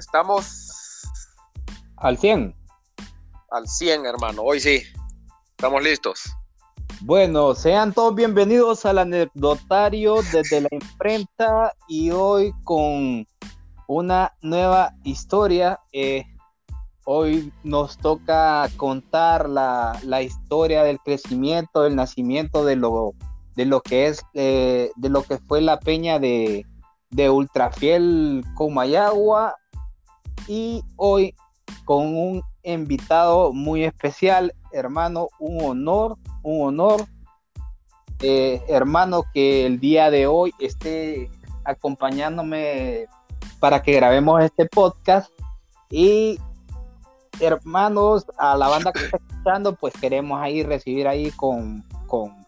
Estamos al 100. Al 100, hermano. Hoy sí. Estamos listos. Bueno, sean todos bienvenidos al anecdotario desde la imprenta y hoy con una nueva historia. Eh, hoy nos toca contar la, historia del crecimiento, del nacimiento de lo, de lo que es, eh, de lo que fue la peña de, de Ultrafiel Comayagua y hoy con un invitado muy especial, hermano, un honor, un honor, eh, hermano, que el día de hoy esté acompañándome para que grabemos este podcast. Y hermanos, a la banda que está escuchando, pues queremos ahí recibir ahí con, con,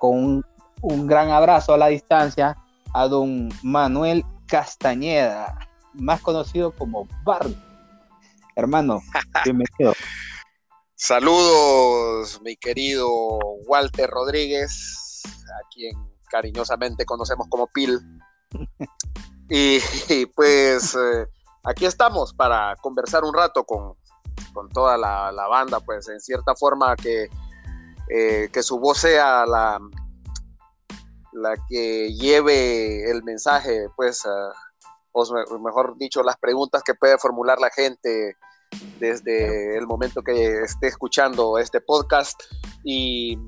un, un gran abrazo a la distancia a don Manuel Castañeda más conocido como Barney. Hermano, bienvenido. Saludos, mi querido Walter Rodríguez, a quien cariñosamente conocemos como Pil. y, pues eh, aquí estamos para conversar un rato con, toda la, banda, pues en cierta forma que, eh, que su voz sea la, la que lleve el mensaje, pues, o mejor dicho, las preguntas que puede formular la gente desde el momento que esté escuchando este podcast. Y,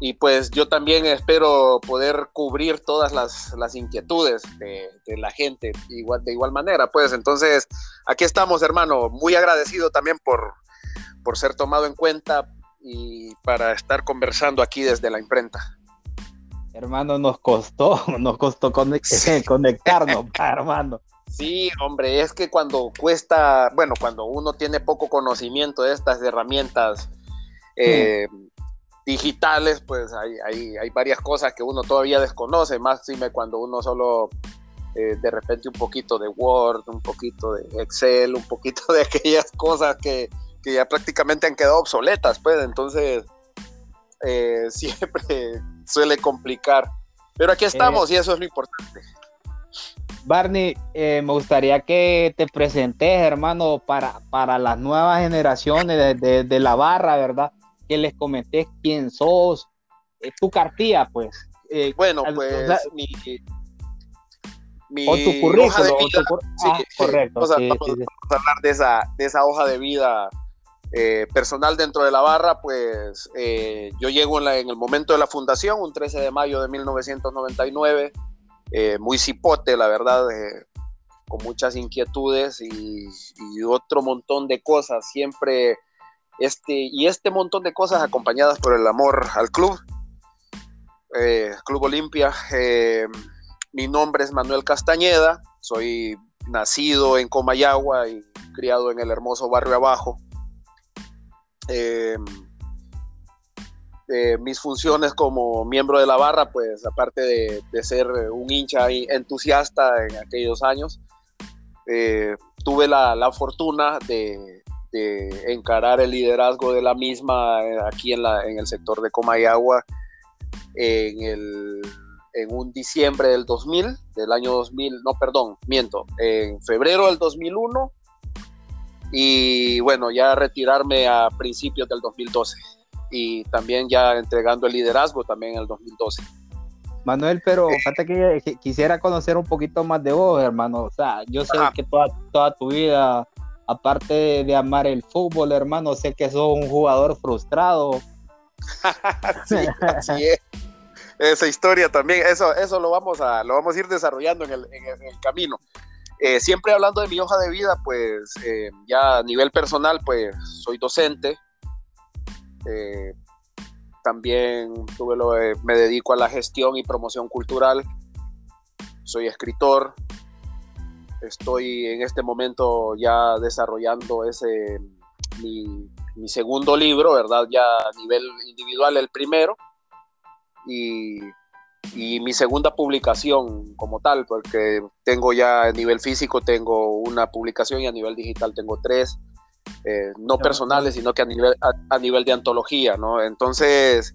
y pues yo también espero poder cubrir todas las, las inquietudes de, la gente igual, de igual manera. Pues entonces, aquí estamos, hermano, muy agradecido también por, por ser tomado en cuenta y para estar conversando aquí desde la imprenta. Hermano, nos costó, nos costó conectarnos, hermano. Sí, hombre, es que cuando cuesta, bueno, cuando uno tiene poco conocimiento de estas herramientas eh, digitales, pues hay, hay, hay, varias cosas que uno todavía desconoce, más cuando uno solo eh, de repente un poquito de Word, un poquito de Excel, un poquito de aquellas cosas que, que ya prácticamente han quedado obsoletas, pues entonces eh, siempre suele complicar. Pero aquí estamos y eso es lo importante. Barney, eh, me gustaría que te presentes, hermano, para, para las nuevas generaciones de, la barra, ¿verdad? Que les comentes quién sos, eh, tu cartilla, pues. bueno, pues mi, o tu currículum. Ah, correcto. Vamos, a, hablar de esa, de esa hoja de vida eh, personal dentro de la barra, pues eh, yo llego en, el momento de la fundación, un 13 de mayo de 1999, eh, muy cipote, la verdad, con muchas inquietudes y, otro montón de cosas, siempre este, y este montón de cosas acompañadas por el amor al club, Club Olimpia. mi nombre es Manuel Castañeda, soy nacido en Comayagua y criado en el hermoso barrio abajo eh, eh, mis funciones como miembro de la barra, pues aparte de, ser un hincha entusiasta en aquellos años, eh, tuve la, fortuna de, encarar el liderazgo de la misma aquí en, el sector de Comayagua en, en un diciembre del 2000, del año 2000, no, perdón, miento, en febrero del 2001 y bueno, ya retirarme a principios del 2012 y también ya entregando el liderazgo también en el 2012. Manuel, pero eh, fíjate que quisiera conocer un poquito más de vos, hermano. O sea, yo sé que toda, toda tu vida, aparte de, amar el fútbol, hermano, sé que sos un jugador frustrado. sí, así es. Esa historia también, eso, eso lo vamos a, lo vamos a ir desarrollando en el, en el camino. Eh, siempre hablando de mi hoja de vida, pues eh, ya a nivel personal, pues soy docente. Eh, también tuve lo me dedico a la gestión y promoción cultural. Soy escritor. Estoy en este momento ya desarrollando ese mi, mi segundo libro, ¿verdad? Ya a nivel individual el primero. Y y mi segunda publicación como tal, porque tengo ya a nivel físico, tengo una publicación y a nivel digital tengo tres, eh, no personales, sino que a nivel, a, nivel de antología, ¿no? Entonces,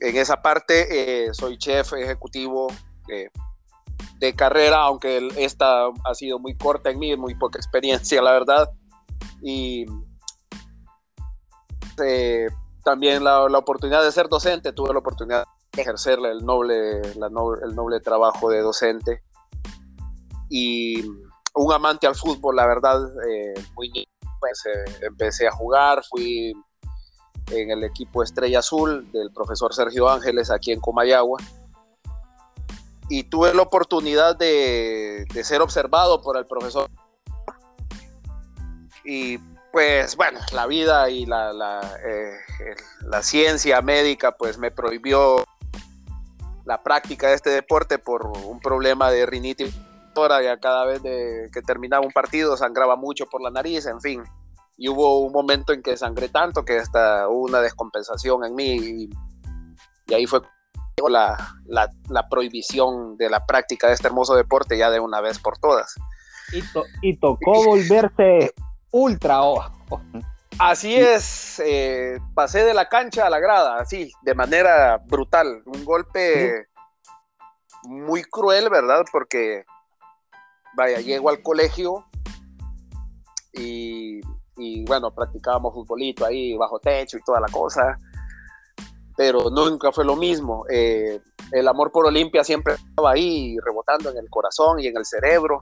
en esa parte eh, soy chef ejecutivo eh, de carrera, aunque esta ha sido muy corta en mí, muy poca experiencia, la verdad. Y eh, también la, la, oportunidad de ser docente, tuve la oportunidad ejercer el noble, la el noble trabajo de docente. Y un amante al fútbol, la verdad, eh, muy pues, eh, empecé a jugar, fui en el equipo Estrella Azul del profesor Sergio Ángeles aquí en Comayagua. Y tuve la oportunidad de, de ser observado por el profesor. Y pues bueno, la vida y la, la, eh, la, ciencia médica pues me prohibió la práctica de este deporte por un problema de rinitis ya cada vez que terminaba un partido sangraba mucho por la nariz, en fin. Y hubo un momento en que sangré tanto que hasta hubo una descompensación en mí y, ahí fue la, la, la, prohibición de la práctica de este hermoso deporte ya de una vez por todas. Y, y tocó volverse ultra Así es, eh, pasé de la cancha a la grada, así, de manera brutal. Un golpe muy cruel, ¿verdad? Porque vaya, llego al colegio y, bueno, practicábamos futbolito ahí bajo techo y toda la cosa, pero nunca fue lo mismo. Eh, el amor por Olimpia siempre estaba ahí rebotando en el corazón y en el cerebro.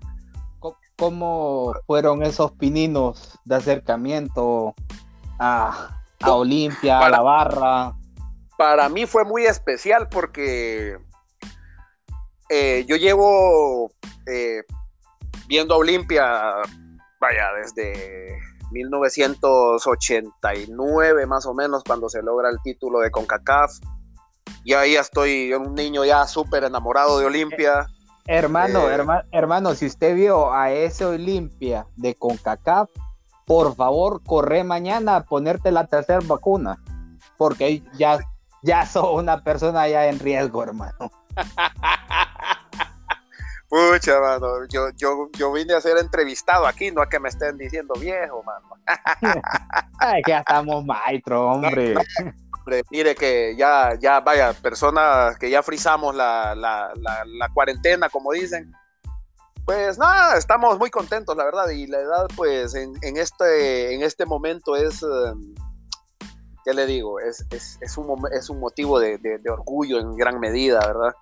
¿Cómo fueron esos pininos de acercamiento a, Olimpia, a la barra? Para mí fue muy especial porque eh, yo llevo eh, viendo a Olimpia, vaya, desde 1989 más o menos, cuando se logra el título de CONCACAF. Y ahí estoy, un niño ya súper enamorado de Olimpia. Hermano, eh, hermano, si usted vio a ese Olimpia de CONCACAF, por favor, corre mañana a ponerte la tercera vacuna, porque ya, ya sos una persona ya en riesgo, hermano. Pucha, mano, yo, yo, yo vine a ser entrevistado aquí, no a que me estén diciendo viejo, mano. Ay, que ya estamos maestro, hombre. Mire que ya, ya, vaya, personas que ya frizamos la, la, la, cuarentena, como dicen. Pues nada, estamos muy contentos, la verdad, y la edad, pues, en, en este, en este momento es, em, ¿qué le digo? Es, es, es, un, es un motivo de, de orgullo en gran medida, ¿verdad?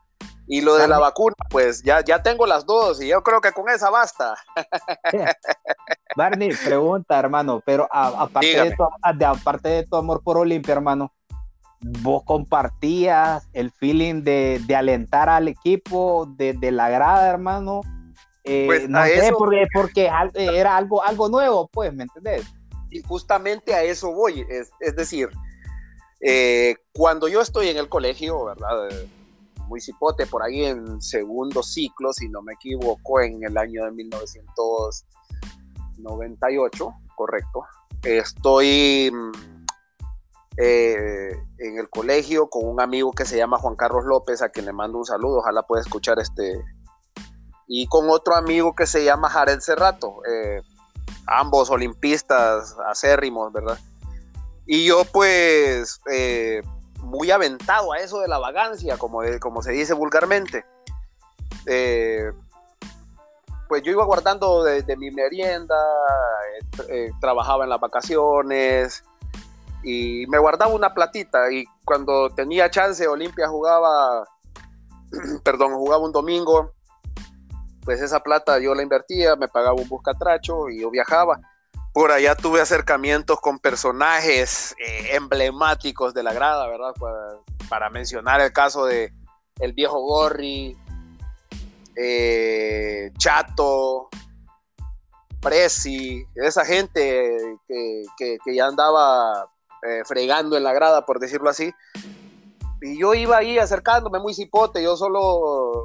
Y lo de la vacuna, pues ya, ya tengo las dos y yo creo que con esa basta. Barney, pregunta, hermano, pero aparte, de tu, aparte de tu amor por Olimpia, hermano, ¿vos compartías el feeling de, alentar al equipo de, la grada, hermano? Eh, pues no sé, porque, porque era algo, algo nuevo, pues, ¿me entendés? Y justamente a eso voy, es, decir, eh, cuando yo estoy en el colegio, ¿verdad? muy cipote, por ahí en segundo ciclo, si no me equivoco, en el año de 1998, correcto. Estoy mm, eh, en el colegio con un amigo que se llama Juan Carlos López, a quien le mando un saludo, ojalá pueda escuchar este. Y con otro amigo que se llama Jared Cerrato, eh, ambos olimpistas acérrimos, ¿verdad? Y yo pues eh, muy aventado a eso de la vagancia, como, como se dice vulgarmente. Eh, pues yo iba guardando de, mi merienda, eh, eh, trabajaba en las vacaciones y me guardaba una platita y cuando tenía chance Olimpia jugaba, perdón, jugaba un domingo, pues esa plata yo la invertía, me pagaba un buscatracho y yo viajaba por allá tuve acercamientos con personajes eh, emblemáticos de la grada, ¿verdad? Para, mencionar el caso de el viejo Gorri, eh, Chato, Presi, esa gente que, ya andaba eh, fregando en la grada, por decirlo así. Y yo iba ahí acercándome muy cipote, yo solo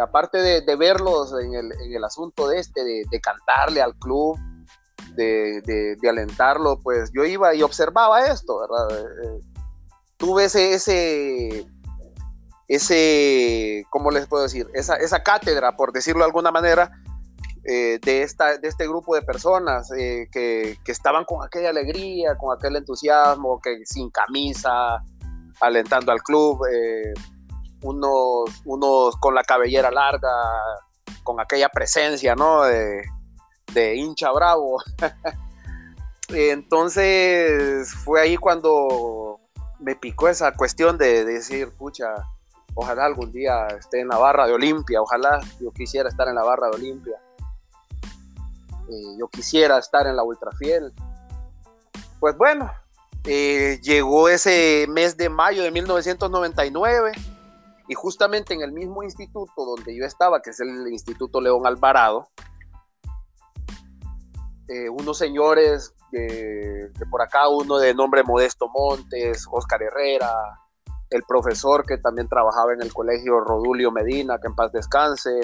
aparte de, verlos en el, asunto de este, de, cantarle al club, de, alentarlo, pues yo iba y observaba esto, ¿verdad? Eh, tuve ese, ese, ese, ¿cómo les puedo decir? Esa, esa cátedra, por decirlo de alguna manera, eh, de, esta, de este grupo de personas eh, que, que, estaban con aquella alegría, con aquel entusiasmo, que sin camisa, alentando al club. unos, unos con la cabellera larga, con aquella presencia, ¿no? De, de hincha bravo. Entonces fue ahí cuando me picó esa cuestión de decir, pucha, ojalá algún día esté en la barra de Olimpia, ojalá yo quisiera estar en la barra de Olimpia. Eh, yo quisiera estar en la Ultrafiel. Pues bueno, eh, llegó ese mes de mayo de 1999 y justamente en el mismo instituto donde yo estaba, que es el Instituto León Alvarado, eh, unos señores de, por acá, uno de nombre Modesto Montes, Oscar Herrera, el profesor que también trabajaba en el colegio Rodulio Medina, que en paz descanse,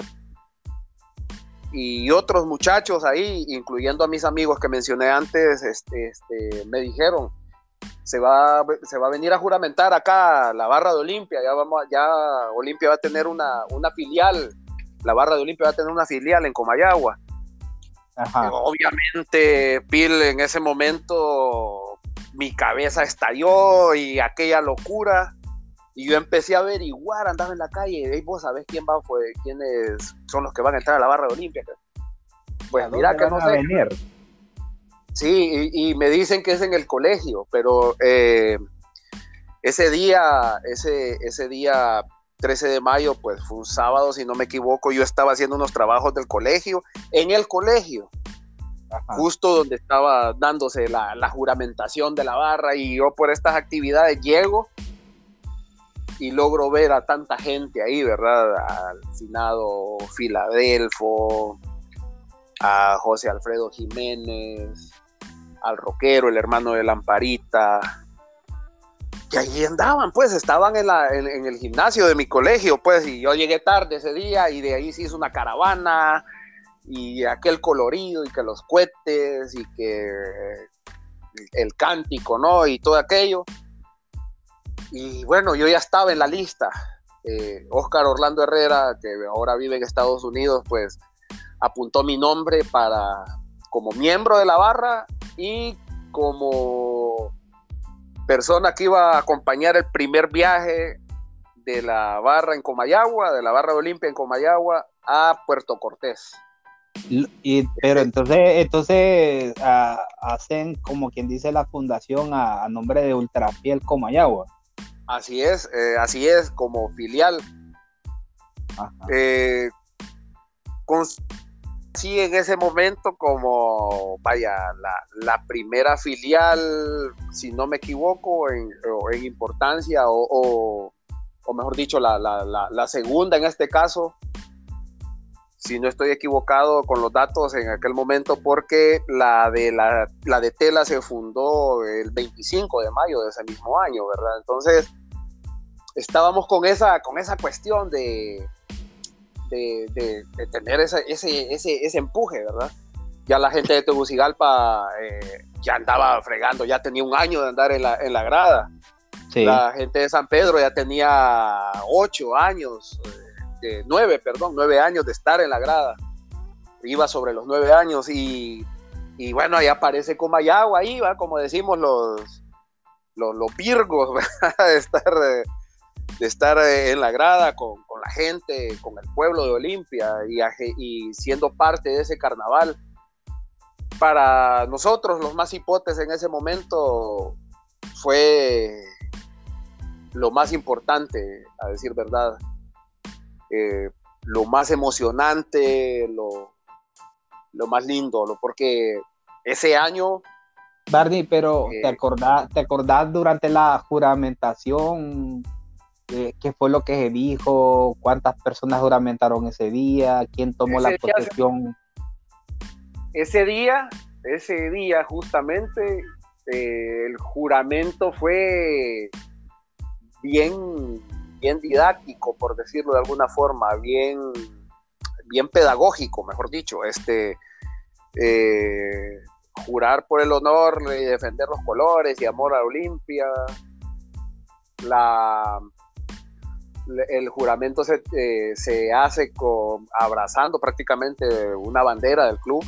y otros muchachos ahí, incluyendo a mis amigos que mencioné antes, este, este, me dijeron, se va, se va a venir a juramentar acá la barra de Olimpia, ya vamos, ya Olimpia va a tener una, una filial, la barra de Olimpia va a tener una filial en Comayagua. Obviamente, Pil, en ese momento mi cabeza estalló y aquella locura. Y yo empecé a averiguar, andaba en la calle, y vos sabés quién va, fue, quiénes son los que van a entrar a la barra de Olimpia. Pues mira que no sé. Venir? Sí, y, me dicen que es en el colegio, pero eh, ese día, ese, ese día 13 de mayo, pues fue un sábado, si no me equivoco, yo estaba haciendo unos trabajos del colegio, en el colegio, justo donde estaba dándose la, juramentación de la barra y yo por estas actividades llego y logro ver a tanta gente ahí, ¿verdad? Al finado Filadelfo, a José Alfredo Jiménez, al rockero, el hermano de Lamparita, que allí andaban, pues estaban en, el gimnasio de mi colegio, pues, y yo llegué tarde ese día y de ahí se hizo una caravana y aquel colorido y que los cohetes y que el cántico, ¿no? Y todo aquello. Y bueno, yo ya estaba en la lista. Oscar eh, Orlando Herrera, que ahora vive en Estados Unidos, pues apuntó mi nombre para como miembro de la barra y como persona que iba a acompañar el primer viaje de la barra en Comayagua, de la barra de Olimpia en Comayagua a Puerto Cortés. Y, pero entonces, entonces hacen como quien dice la fundación a, nombre de Ultrafiel Comayagua. Así es, eh, así es, como filial. Eh, con, sí en ese momento como, vaya, la, primera filial, si no me equivoco, en, en importancia, o, mejor dicho, la, segunda en este caso, si no estoy equivocado con los datos en aquel momento, porque la de, la, de Tela se fundó el 25 de mayo de ese mismo año, ¿verdad? Entonces, estábamos con esa, con esa cuestión de de, tener ese, ese, ese, empuje, ¿verdad? Ya la gente de Tegucigalpa eh, ya andaba fregando, ya tenía un año de andar en la, en la grada. La gente de San Pedro ya tenía ocho años, eh, nueve, perdón, nueve años de estar en la grada. Iba sobre los nueve años y, y bueno, ahí aparece Comayagua, ahí como decimos los, los, virgos, de estar... De estar en la grada con, la gente, con el pueblo de Olimpia y, y, siendo parte de ese carnaval. Para nosotros, los más hipotes en ese momento, fue lo más importante, a decir verdad, eh, lo más emocionante, lo, lo más lindo, porque ese año Barney, pero ¿te, eh, acordás, ¿te acordás durante la juramentación qué fue lo que se dijo, cuántas personas juramentaron ese día, quién tomó la posesión. Ese día, ese día justamente, eh, el juramento fue bien, bien didáctico, por decirlo de alguna forma, bien, bien pedagógico, mejor dicho. Este, eh, jurar por el honor de defender los colores y amor a Olimpia, la el juramento se, eh, se hace con, abrazando prácticamente una bandera del club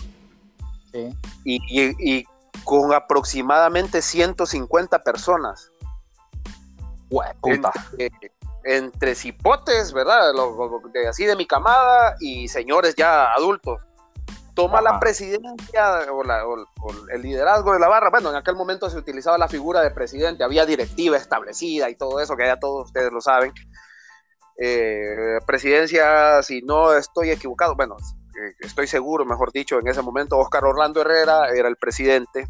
y, con aproximadamente 150 personas. Entre cipotes, ¿verdad? así de mi camada y señores ya adultos. Toma la presidencia o, el liderazgo de la barra. Bueno, en aquel momento se utilizaba la figura de presidente, había directiva establecida y todo eso, que ya todos ustedes lo saben. Eh, presidencia, si no estoy equivocado, bueno, eh, estoy seguro, mejor dicho, en ese momento Oscar Orlando Herrera era el presidente,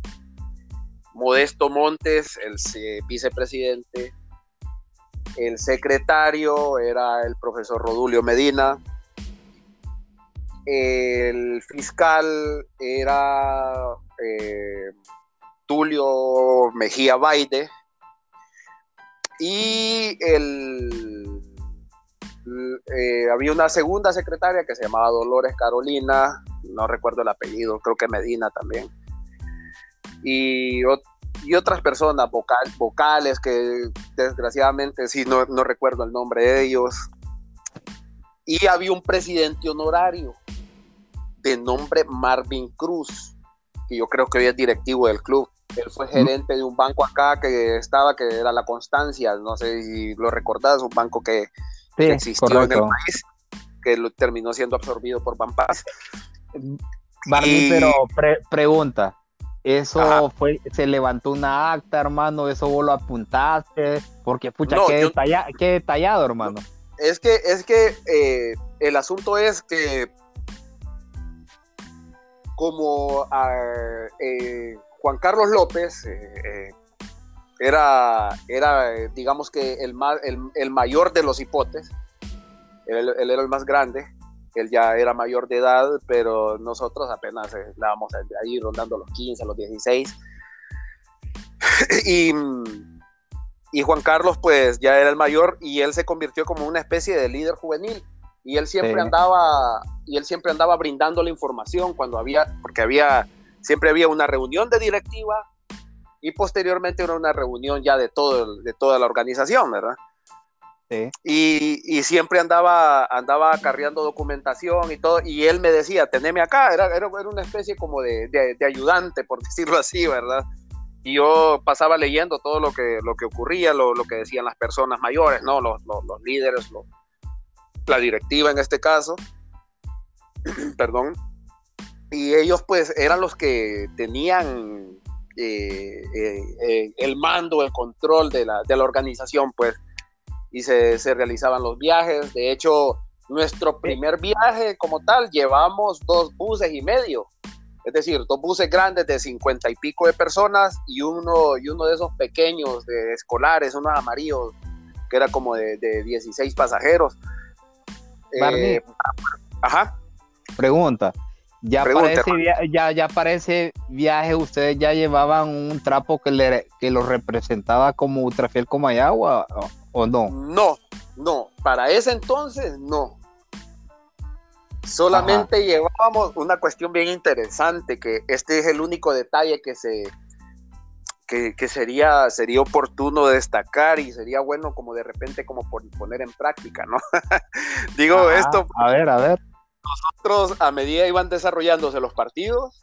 Modesto Montes, el vicepresidente, el secretario era el profesor Rodulio Medina, el fiscal era eh, Tulio Mejía Baide y el, eh, había una segunda secretaria que se llamaba Dolores Carolina, no recuerdo el apellido, creo que Medina también. Y, otras personas vocal, vocales que desgraciadamente sí no, no recuerdo el nombre de ellos. Y había un presidente honorario de nombre Marvin Cruz, que yo creo que hoy es directivo del club. Él fue gerente de un banco acá que estaba, que era La Constancia, no sé si lo recordás, un banco que, existió en el país, que lo terminó siendo absorbido por Pampas. Marvin, pero pregunta, eso fue, se levantó una acta, hermano, eso vos lo apuntaste, porque pucha, qué, detallado, hermano. Es que, es que eh, el asunto es que como eh, Juan Carlos López eh, era, era, digamos que el, el, mayor de los hipotes, él, era el más grande, él ya era mayor de edad, pero nosotros apenas estábamos ahí rondando los 15, los 16. y, y Juan Carlos pues ya era el mayor y él se convirtió como una especie de líder juvenil. Y él siempre andaba y él siempre andaba brindando la información cuando había porque había siempre había una reunión de directiva y posteriormente era una reunión ya de todo de toda la organización verdad y, y, siempre andaba andaba documentación y todo y él me decía teneme acá era, era, una especie como de, de, ayudante por decirlo así verdad y yo pasaba leyendo todo lo que, lo que ocurría, lo, lo que decían las personas mayores, ¿no? los, los, líderes, la directiva en este caso, perdón, y ellos pues eran los que tenían eh, eh, eh, el mando, el control de la, de la organización, pues, y se, se, realizaban los viajes. De hecho, nuestro primer viaje como tal, llevamos dos buses y medio, es decir, dos buses grandes de cincuenta y pico de personas y uno, y uno de esos pequeños de escolares, unos amarillos, que era como de, de 16 pasajeros. Eh, ajá. Pregunta. Ya parece ya, ya viaje, ustedes ya llevaban un trapo que, le, que lo representaba como Ultrafiel como o, o no? No, no, para ese entonces no. Solamente llevábamos una cuestión bien interesante, que este es el único detalle que se, que, sería, sería oportuno destacar y sería bueno como de repente como por poner en práctica, ¿no? Digo esto. A ver, a ver. Nosotros a medida iban desarrollándose los partidos,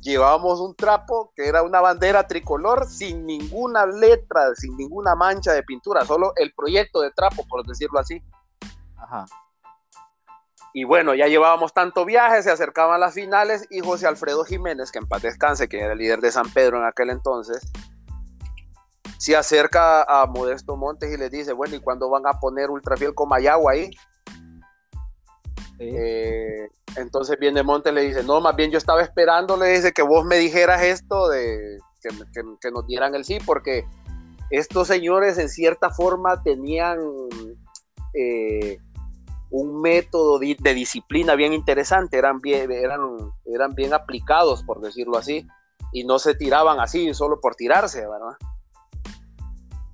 llevábamos un trapo que era una bandera tricolor sin ninguna letra, sin ninguna mancha de pintura, solo el proyecto de trapo, por decirlo así. Ajá. Y bueno, ya llevábamos tanto viaje, se acercaban las finales y José Alfredo Jiménez, que en paz descanse, que era el líder de San Pedro en aquel entonces, se acerca a Modesto Montes y le dice, bueno, ¿y cuándo van a poner Ultrafiel Comayagua ahí? Eh, entonces viene Montes le dice, no, más bien yo estaba esperando, le que vos me dijeras esto de que, nos dieran el sí, porque estos señores en cierta forma tenían... Eh, un método de, disciplina bien interesante, eran bien, eran bien aplicados, por decirlo así, y no se tiraban así solo por tirarse, ¿verdad?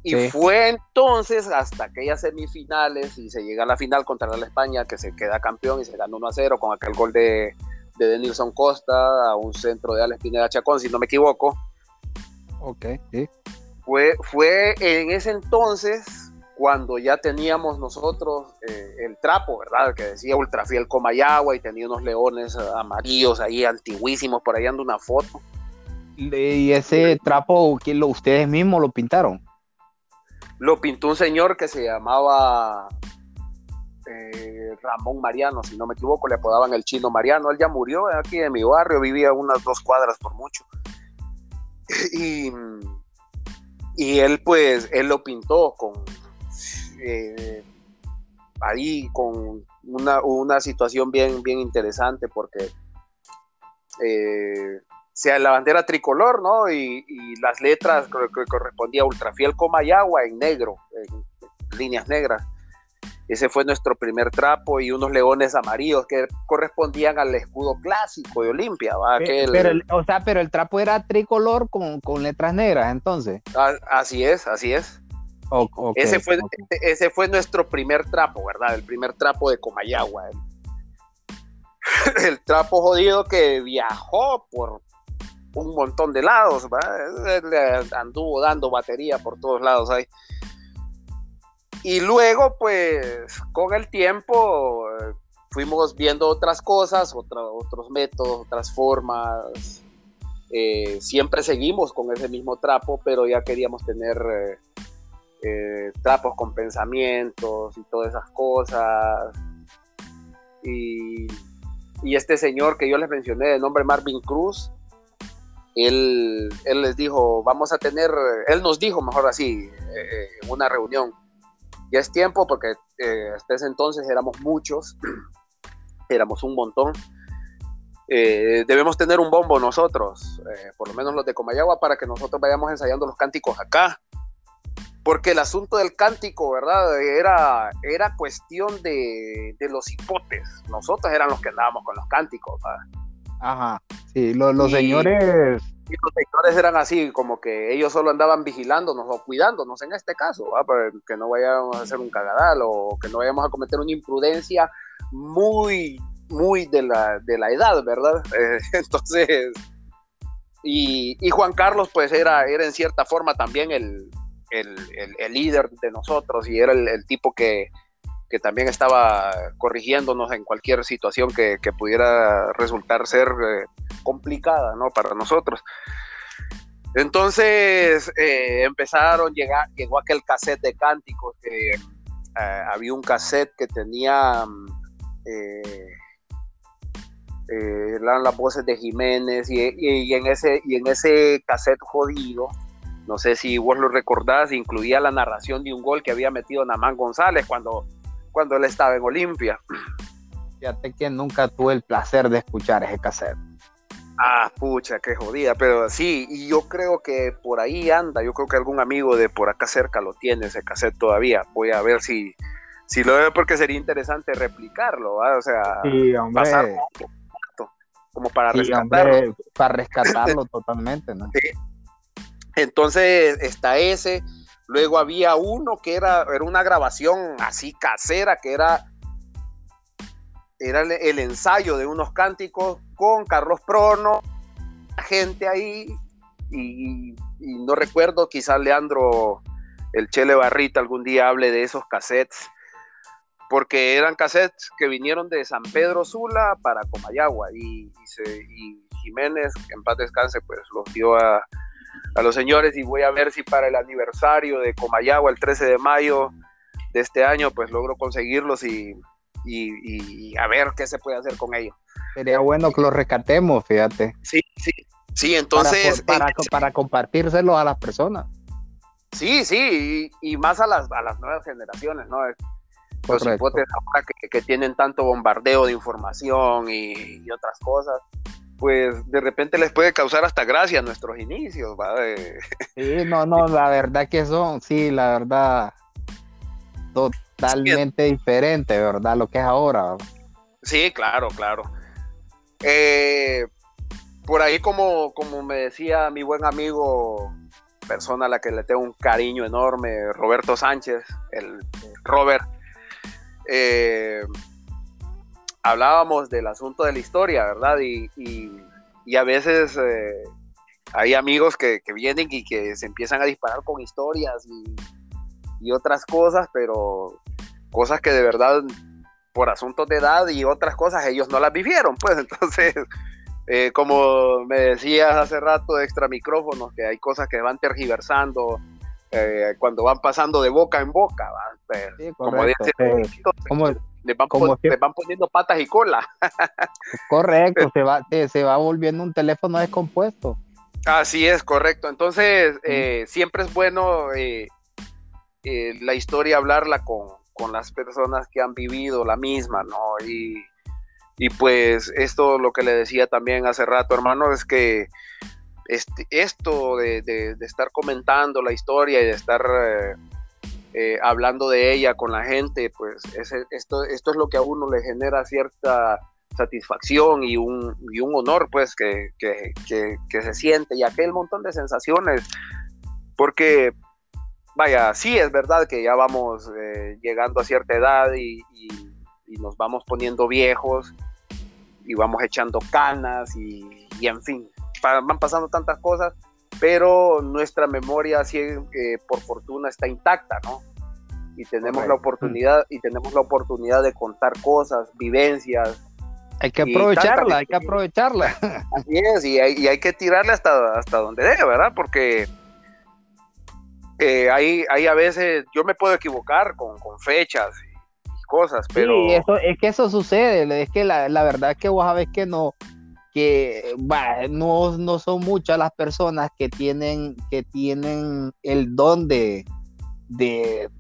Y fue entonces hasta aquellas semifinales y se llega a la final contra la España que se queda campeón y se gana 1 a 0 con aquel gol de, de Denilson Costa a un centro de Alex Pineda Chacón, si no me equivoco. Ok, sí. Fue, fue en ese entonces cuando ya teníamos nosotros eh, el trapo, ¿verdad? Que decía Ultrafiel Comayagua y tenía unos leones amarillos ahí antiguísimos, por ahí anda una foto. ¿Y ese trapo, ¿quién lo, ustedes mismos lo pintaron? Lo pintó un señor que se llamaba eh, Ramón Mariano, si no me equivoco, le apodaban el chino Mariano. Él ya murió aquí en mi barrio, vivía unas dos cuadras por mucho. Y, y él, pues, él lo pintó con eh, ahí con una, situación bien, bien interesante porque eh, sea la bandera tricolor, ¿no? Y, las letras que correspondía a Ultrafiel Comayagua en negro, en líneas negras. Ese fue nuestro primer trapo y unos leones amarillos que correspondían al escudo clásico de Olimpia. Pero, o sea, pero el trapo era tricolor con, letras negras, entonces. Ah, así es, así es. ese, fue, ese fue nuestro primer trapo, ¿verdad? El primer trapo de Comayagua. El, trapo jodido que viajó por un montón de lados, anduvo dando batería por todos lados ahí. Y luego, pues, con el tiempo eh, fuimos viendo otras cosas, otros métodos, otras formas. Eh, siempre seguimos con ese mismo trapo, pero ya queríamos tener eh, trapos con pensamientos y todas esas cosas. Y, y, este señor que yo les mencioné, de nombre Marvin Cruz, él, él les dijo, vamos a tener, él nos dijo, mejor así, en una reunión, ya es tiempo porque eh, hasta ese entonces éramos muchos, éramos un montón. Eh, debemos tener un bombo nosotros, eh, por lo menos los de Comayagua, para que nosotros vayamos ensayando los cánticos acá. Porque el asunto del cántico, ¿verdad? Era, era cuestión de, los hipotes. Nosotros eran los que andábamos con los cánticos. Ajá, sí, los señores y los señores eran así, como que ellos solo andaban vigilándonos o cuidándonos en este caso, para que no vayamos a hacer un cagadal o que no vayamos a cometer una imprudencia muy, muy de la, de la edad, ¿verdad? Eh, entonces, y, Juan Carlos pues era, era en cierta forma también el, líder de nosotros y era el, tipo que, que también estaba corrigiéndonos en cualquier situación que, pudiera resultar ser eh, complicada ¿no? para nosotros. Entonces eh, empezaron, llegar, llegó aquel cassette de cánticos, que eh, había un cassette que tenía eran las voces de Jiménez y, en ese, y en ese cassette jodido, no sé si vos lo recordás, incluía la narración de un gol que había metido Namán González cuando cuando él estaba en Olimpia. Fíjate que nunca tuve el placer de escuchar ese cassette. Ah, pucha, qué jodida, pero sí, y yo creo que por ahí anda, yo creo que algún amigo de por acá cerca lo tiene ese cassette todavía. Voy a ver si, si lo veo porque sería interesante replicarlo, o sea, sí, hombre. como para rescatarlo. para rescatarlo totalmente, ¿no? Sí. Entonces está ese, Luego había uno que era, era una grabación así casera, que era, era el, ensayo de unos cánticos con Carlos Prono, gente ahí, y, no recuerdo, quizás Leandro, el Chele Barrita, algún día hable de esos cassettes, porque eran cassettes que vinieron de San Pedro Sula para Comayagua, y, Jiménez, en paz descanse, pues los dio a, a los señores y voy a ver si para el aniversario de Comayagua el 13 de mayo de este año pues logro conseguirlos y, a ver qué se puede hacer con ellos. Sería bueno que los rescatemos, fíjate. Sí, sí, sí, entonces... Para, para, compartírselos a las personas. Sí, sí, y, más a las, a las nuevas generaciones, ¿no? Los hipotes ahora que, tienen tanto bombardeo de información y otras cosas, pues de repente les puede causar hasta gracia nuestros inicios, ¿va? Sí, no, no, la verdad que son, sí, la verdad, totalmente diferente, ¿verdad? Lo que es ahora. Sí, claro, claro. Eh, por ahí, como, como me decía mi buen amigo, persona a la que le tengo un cariño enorme, Roberto Sánchez, el Robert, eh, hablábamos del asunto de la historia, ¿verdad? Y, a veces eh, hay amigos que, vienen y que se empiezan a disparar con historias y, otras cosas, pero cosas que de verdad por asuntos de edad y otras cosas ellos no las vivieron, pues. Entonces, eh, como me decías hace rato de extra micrófonos, que hay cosas que van tergiversando eh, cuando van pasando de boca en boca, como dice, como, le, van, poniendo patas y cola. correcto, se va, se va volviendo un teléfono descompuesto. Así es, correcto. Entonces, eh, siempre es bueno eh, la historia hablarla con, con, las personas que han vivido la misma, ¿no? Y, y pues esto lo que le decía también hace rato, hermano, es que este, esto de, estar comentando la historia y de estar eh, hablando de ella con la gente, pues esto, esto es lo que a uno le genera cierta satisfacción y un, un honor, pues, que, se siente. Y aquel montón de sensaciones, porque, vaya, sí es verdad que ya vamos eh, llegando a cierta edad y, nos vamos poniendo viejos y vamos echando canas y en fin, van pasando tantas cosas, pero nuestra memoria, así, eh, por fortuna, está intacta, ¿no? Y tenemos la oportunidad, y tenemos la oportunidad de contar cosas, vivencias. Hay que aprovecharla, hay que aprovecharla. Así es, y hay, y hay que tirarle hasta, hasta donde dé, ¿verdad? Porque eh, hay, hay a veces, yo me puedo equivocar con, con fechas y cosas, pero... Sí, eso, es que eso sucede, es que la, la verdad es que vos sabés que no, que no, no, son muchas las personas que tienen, que tienen el don de, de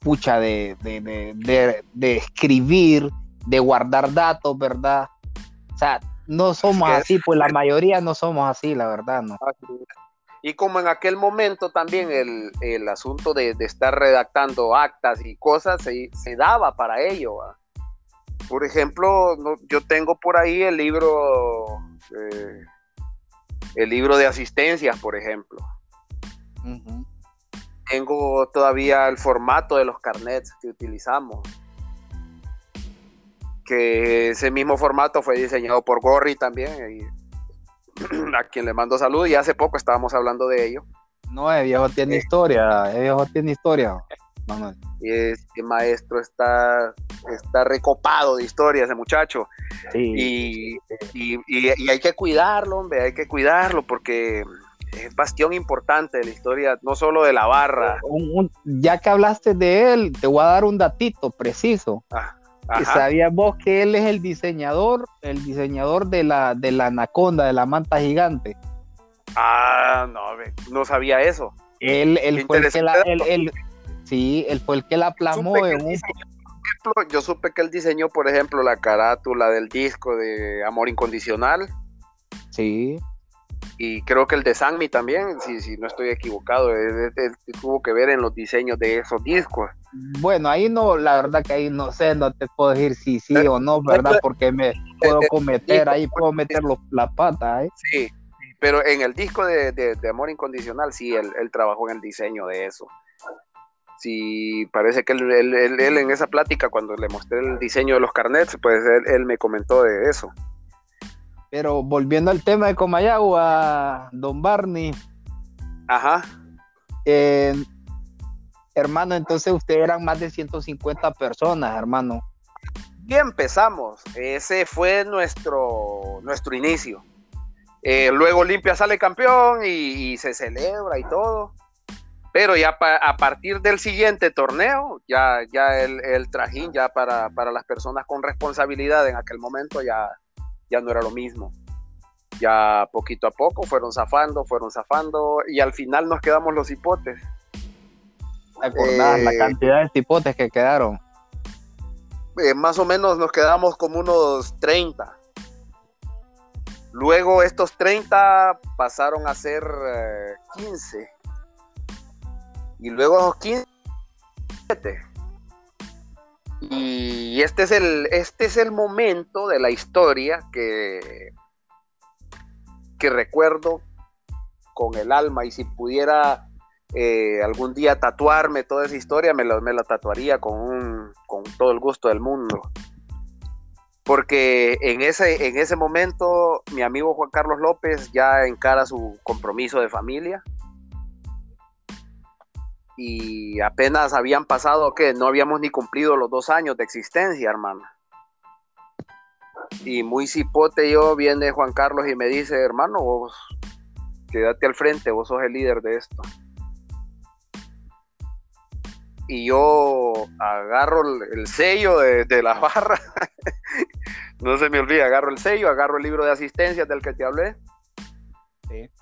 pucha, de, de, escribir, de guardar datos, ¿verdad? O sea, no somos así, pues la mayoría no somos así, la verdad, ¿no? Y como en aquel momento también el, asunto de, estar redactando actas y cosas se, se daba para ello, por ejemplo, yo tengo por ahí el libro, eh, el libro de asistencias, por ejemplo. Tengo todavía el formato de los carnets que utilizamos. Que ese mismo formato fue diseñado por Gorry también, a quien le mando salud y hace poco estábamos hablando de ello. No, el viejo tiene historia, el viejo tiene historia. Y este maestro está, está recopado de historias, ese muchacho. Y, hay que cuidarlo, hombre, hay que cuidarlo porque es bastión importante de la historia, no solo de la barra. ya que hablaste de él, te voy a dar un datito preciso. Ah, ¿Sabías vos que él es el diseñador, el diseñador de la, de la anaconda, de la manta gigante? Ah, no, no sabía eso. Él, él fue el que la, Sí, él fue el que la plasmó en un... yo supe que él diseñó, por ejemplo, la carátula del disco de Amor Incondicional. Sí. Y creo que el de Sanmi también, si, si no estoy equivocado, tuvo que ver en los diseños de esos discos. Bueno, ahí no, la verdad que ahí no sé, no te puedo decir si sí o no, ¿verdad? Porque me puedo cometer, ahí puedo meter la pata. ¿eh? Sí, pero en el disco de, Amor Incondicional, sí, él, él, trabajó en el diseño de eso si parece que él, en esa plática, cuando le mostré el diseño de los carnets, pues él, me comentó de eso. Pero volviendo al tema de Comayagua, don Barney. Ajá. hermano, entonces ustedes eran más de 150 personas, hermano. Y empezamos. Ese fue nuestro, nuestro inicio. Eh, luego Olimpia sale campeón y, se celebra y todo. Pero ya a partir del siguiente torneo, ya, ya el, trajín ya para, las personas con responsabilidad en aquel momento ya, ya no era lo mismo. Ya poquito a poco fueron zafando, fueron zafando y al final nos quedamos los hipotes. ¿Acordás la eh, cantidad de hipotes que quedaron? Eh, más o menos nos quedamos como unos 30. Luego estos 30 pasaron a ser 15 eh, y luego 15. Y este es el, este es el momento de la historia que, que recuerdo con el alma. Y si pudiera eh, algún día tatuarme toda esa historia, me la, me la tatuaría con, con todo el gusto del mundo. Porque en ese, en ese momento mi amigo Juan Carlos López ya encara su compromiso de familia y apenas habían pasado que no habíamos ni cumplido los dos años de existencia, hermano. Y muy cipote yo, viene Juan Carlos y me dice, hermano, vos quédate al frente, vos sos el líder de esto. y yo agarro el, sello de, la barra, no se me olvida, agarro el sello, agarro el libro de asistencia del que te hablé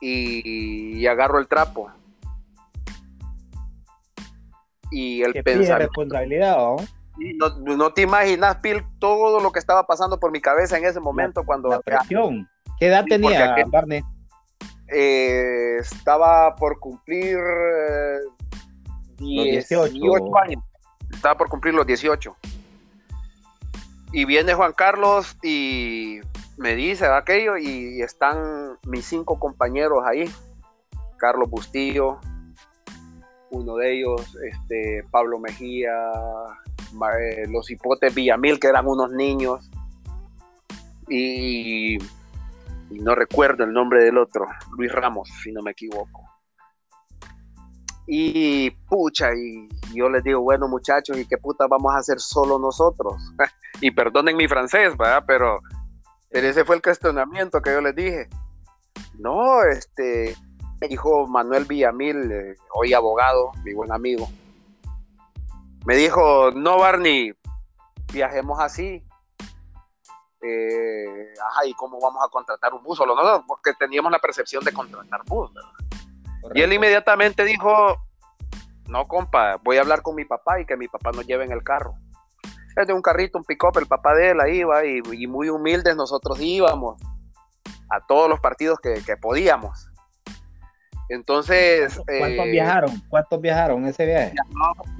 y, agarro el trapo. Y el pensamiento. responsabilidad, ¿no? ¿no? te imaginas, Pil, todo lo que estaba pasando por mi cabeza en ese momento cuando. La presión. ¿Qué edad tenía, Barney? Eh, estaba por cumplir 18. años. Estaba por cumplir los 18. Y viene Juan Carlos y me dice aquello y están mis cinco compañeros ahí. Carlos Bustillo, uno de ellos, este, Pablo Mejía, eh, los hipotes Villamil, que eran unos niños. Y, no recuerdo el nombre del otro, Luis Ramos, si no me equivoco. Y pucha, y yo les digo, bueno muchachos, ¿y qué puta vamos a hacer solo nosotros? y perdonen mi francés, ¿verdad? Pero, ese fue el cuestionamiento que yo les dije. No, este, dijo Manuel Villamil, eh, hoy abogado, mi buen amigo. Me dijo, no Barney, viajemos así. Eh, ajá, ¿y cómo vamos a contratar un bus? Solo no, porque teníamos la percepción de contratar bus. Y él inmediatamente dijo, no, compa, voy a hablar con mi papá y que mi papá nos lleve en el carro. Es de un carrito, un pick-up, el papá de él ahí iba y, muy humildes nosotros íbamos a todos los partidos que, podíamos. Entonces... ¿Cuántos eh, viajaron? ¿Cuántos viajaron ese viaje?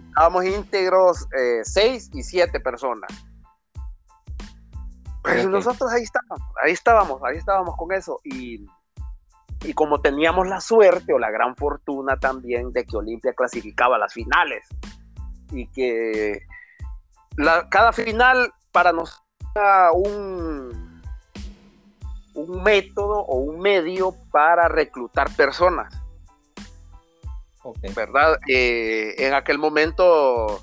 Estábamos íntegros eh, seis y siete personas. Pues nosotros ahí estábamos, ahí estábamos, ahí estábamos con eso. Y y como teníamos la suerte o la gran fortuna también de que Olimpia clasificaba las finales y que cada final para nosotros era un, un método o un medio para reclutar personas. ¿Verdad? Eh, en aquel momento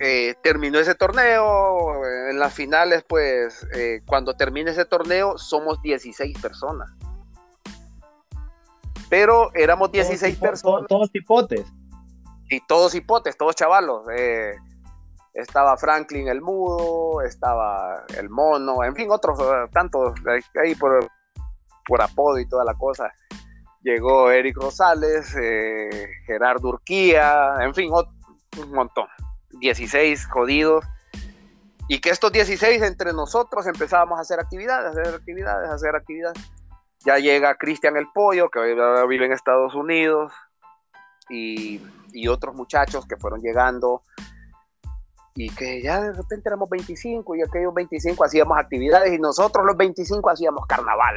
eh, terminó ese torneo. En las finales, pues, eh, cuando termine ese torneo, somos 16 personas pero éramos 16 personas. Todos, hipotes. Y todos hipotes, todos chavalos. Eh, estaba Franklin el mudo, estaba el mono, en fin, otros tantos ahí por, por apodo y toda la cosa. Llegó Eric Rosales, eh, Gerardo Urquía, en fin, un montón. 16 jodidos. Y que estos 16 entre nosotros empezábamos a hacer actividades, hacer actividades, hacer actividades ya llega Cristian el Pollo, que vive en Estados Unidos, y, otros muchachos que fueron llegando, y que ya de repente éramos 25, y aquellos 25 hacíamos actividades, y nosotros los 25 hacíamos carnaval,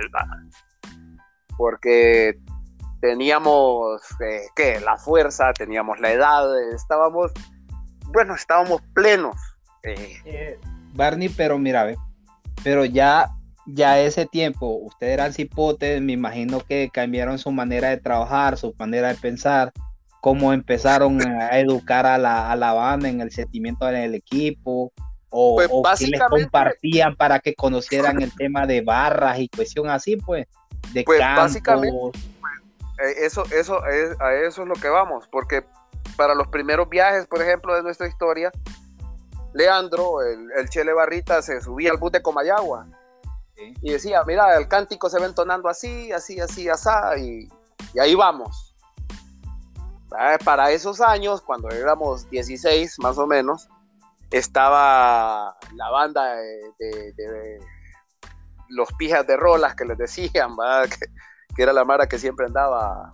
porque teníamos, eh, ¿qué? La fuerza, teníamos la edad, estábamos, bueno, estábamos plenos. Eh. Eh, Barney, pero mira, pero ya ya ese tiempo ustedes eran cipotes, me imagino que cambiaron su manera de trabajar, su manera de pensar, cómo empezaron a educar a la, a la banda en el sentimiento del equipo, o, pues les compartían para que conocieran el tema de barras y cuestión así, pues, de pues básicamente, pues, eh, eso, eso es, a eso es lo que vamos, porque para los primeros viajes, por ejemplo, de nuestra historia, Leandro, el, el Chele Barrita, se subía al bus de Comayagua y decía, mira, el cántico se va entonando así, así, así, así, y, y ahí vamos. Para esos años, cuando éramos 16 más o menos, estaba la banda de, los pijas de rolas que les decían, que, era la mara que siempre andaba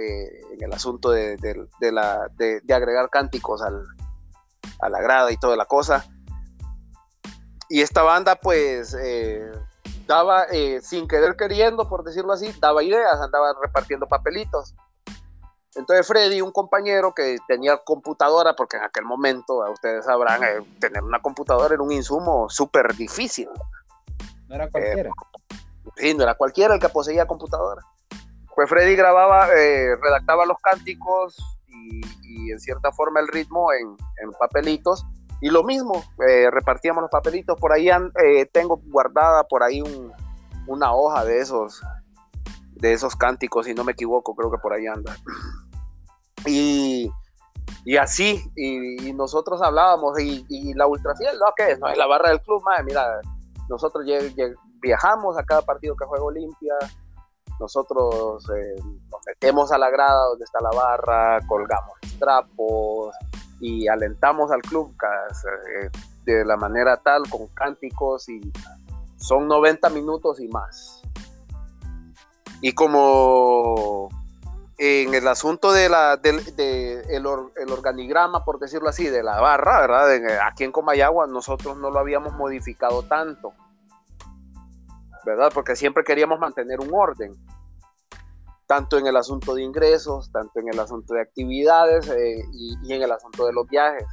eh, en el asunto de, la, de, agregar cánticos al, a la grada y toda la cosa y esta banda pues eh, daba, eh, sin querer queriendo, por decirlo así, daba ideas, andaba repartiendo papelitos. Entonces Freddy, un compañero que tenía computadora, porque en aquel momento, ustedes sabrán, eh, tener una computadora era un insumo súper difícil. No era cualquiera. Sí, no era cualquiera el que poseía computadora. Pues Freddy grababa, redactaba los cánticos y, en cierta forma el ritmo en, en papelitos y lo mismo, eh, repartíamos los papelitos. Por ahí eh, tengo guardada por ahí una hoja de esos, de esos cánticos, si no me equivoco, creo que por ahí anda. Y, Y así, y, nosotros hablábamos, y, la ultrafiel, ¿no? ¿Qué es? No es la barra del club, madre, mira, nosotros viajamos a cada partido que juega Olimpia, nosotros eh, nos metemos a la grada donde está la barra, colgamos trapos y alentamos al club eh, de la manera tal, con cánticos y son 90 minutos y más. Y como en el asunto de la, el, organigrama, por decirlo así, de la barra, ¿verdad? aquí en Comayagua nosotros no lo habíamos modificado tanto, ¿verdad? Porque siempre queríamos mantener un orden, tanto en el asunto de ingresos, tanto en el asunto de actividades eh, y, y, en el asunto de los viajes.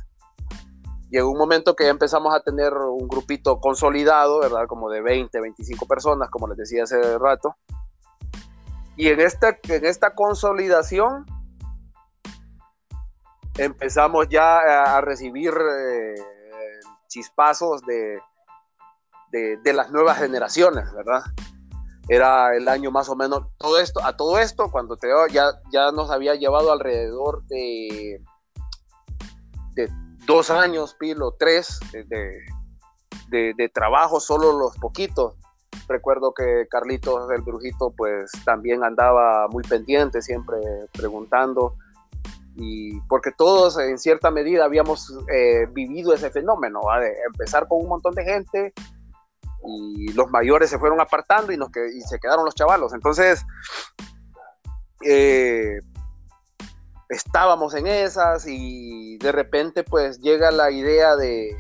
Llegó un momento que empezamos a tener un grupito consolidado, ¿verdad? Como de 20, 25 personas, como les decía hace rato y en esta, en esta consolidación empezamos ya a recibir eh, chispazos de, de, las nuevas generaciones, ¿verdad? Era el año más o menos, todo esto, a todo esto, cuando te ya, ya nos había llevado alrededor de, de dos años, pilo, tres de, de trabajo, solo los poquitos Recuerdo que Carlitos del Brujito pues también andaba muy pendiente, siempre preguntando, y porque todos en cierta medida habíamos eh, vivido ese fenómeno, de empezar con un montón de gente y los mayores se fueron apartando y, nos, y se quedaron los chavalos. Entonces, eh, estábamos en esas y de repente pues llega la idea de,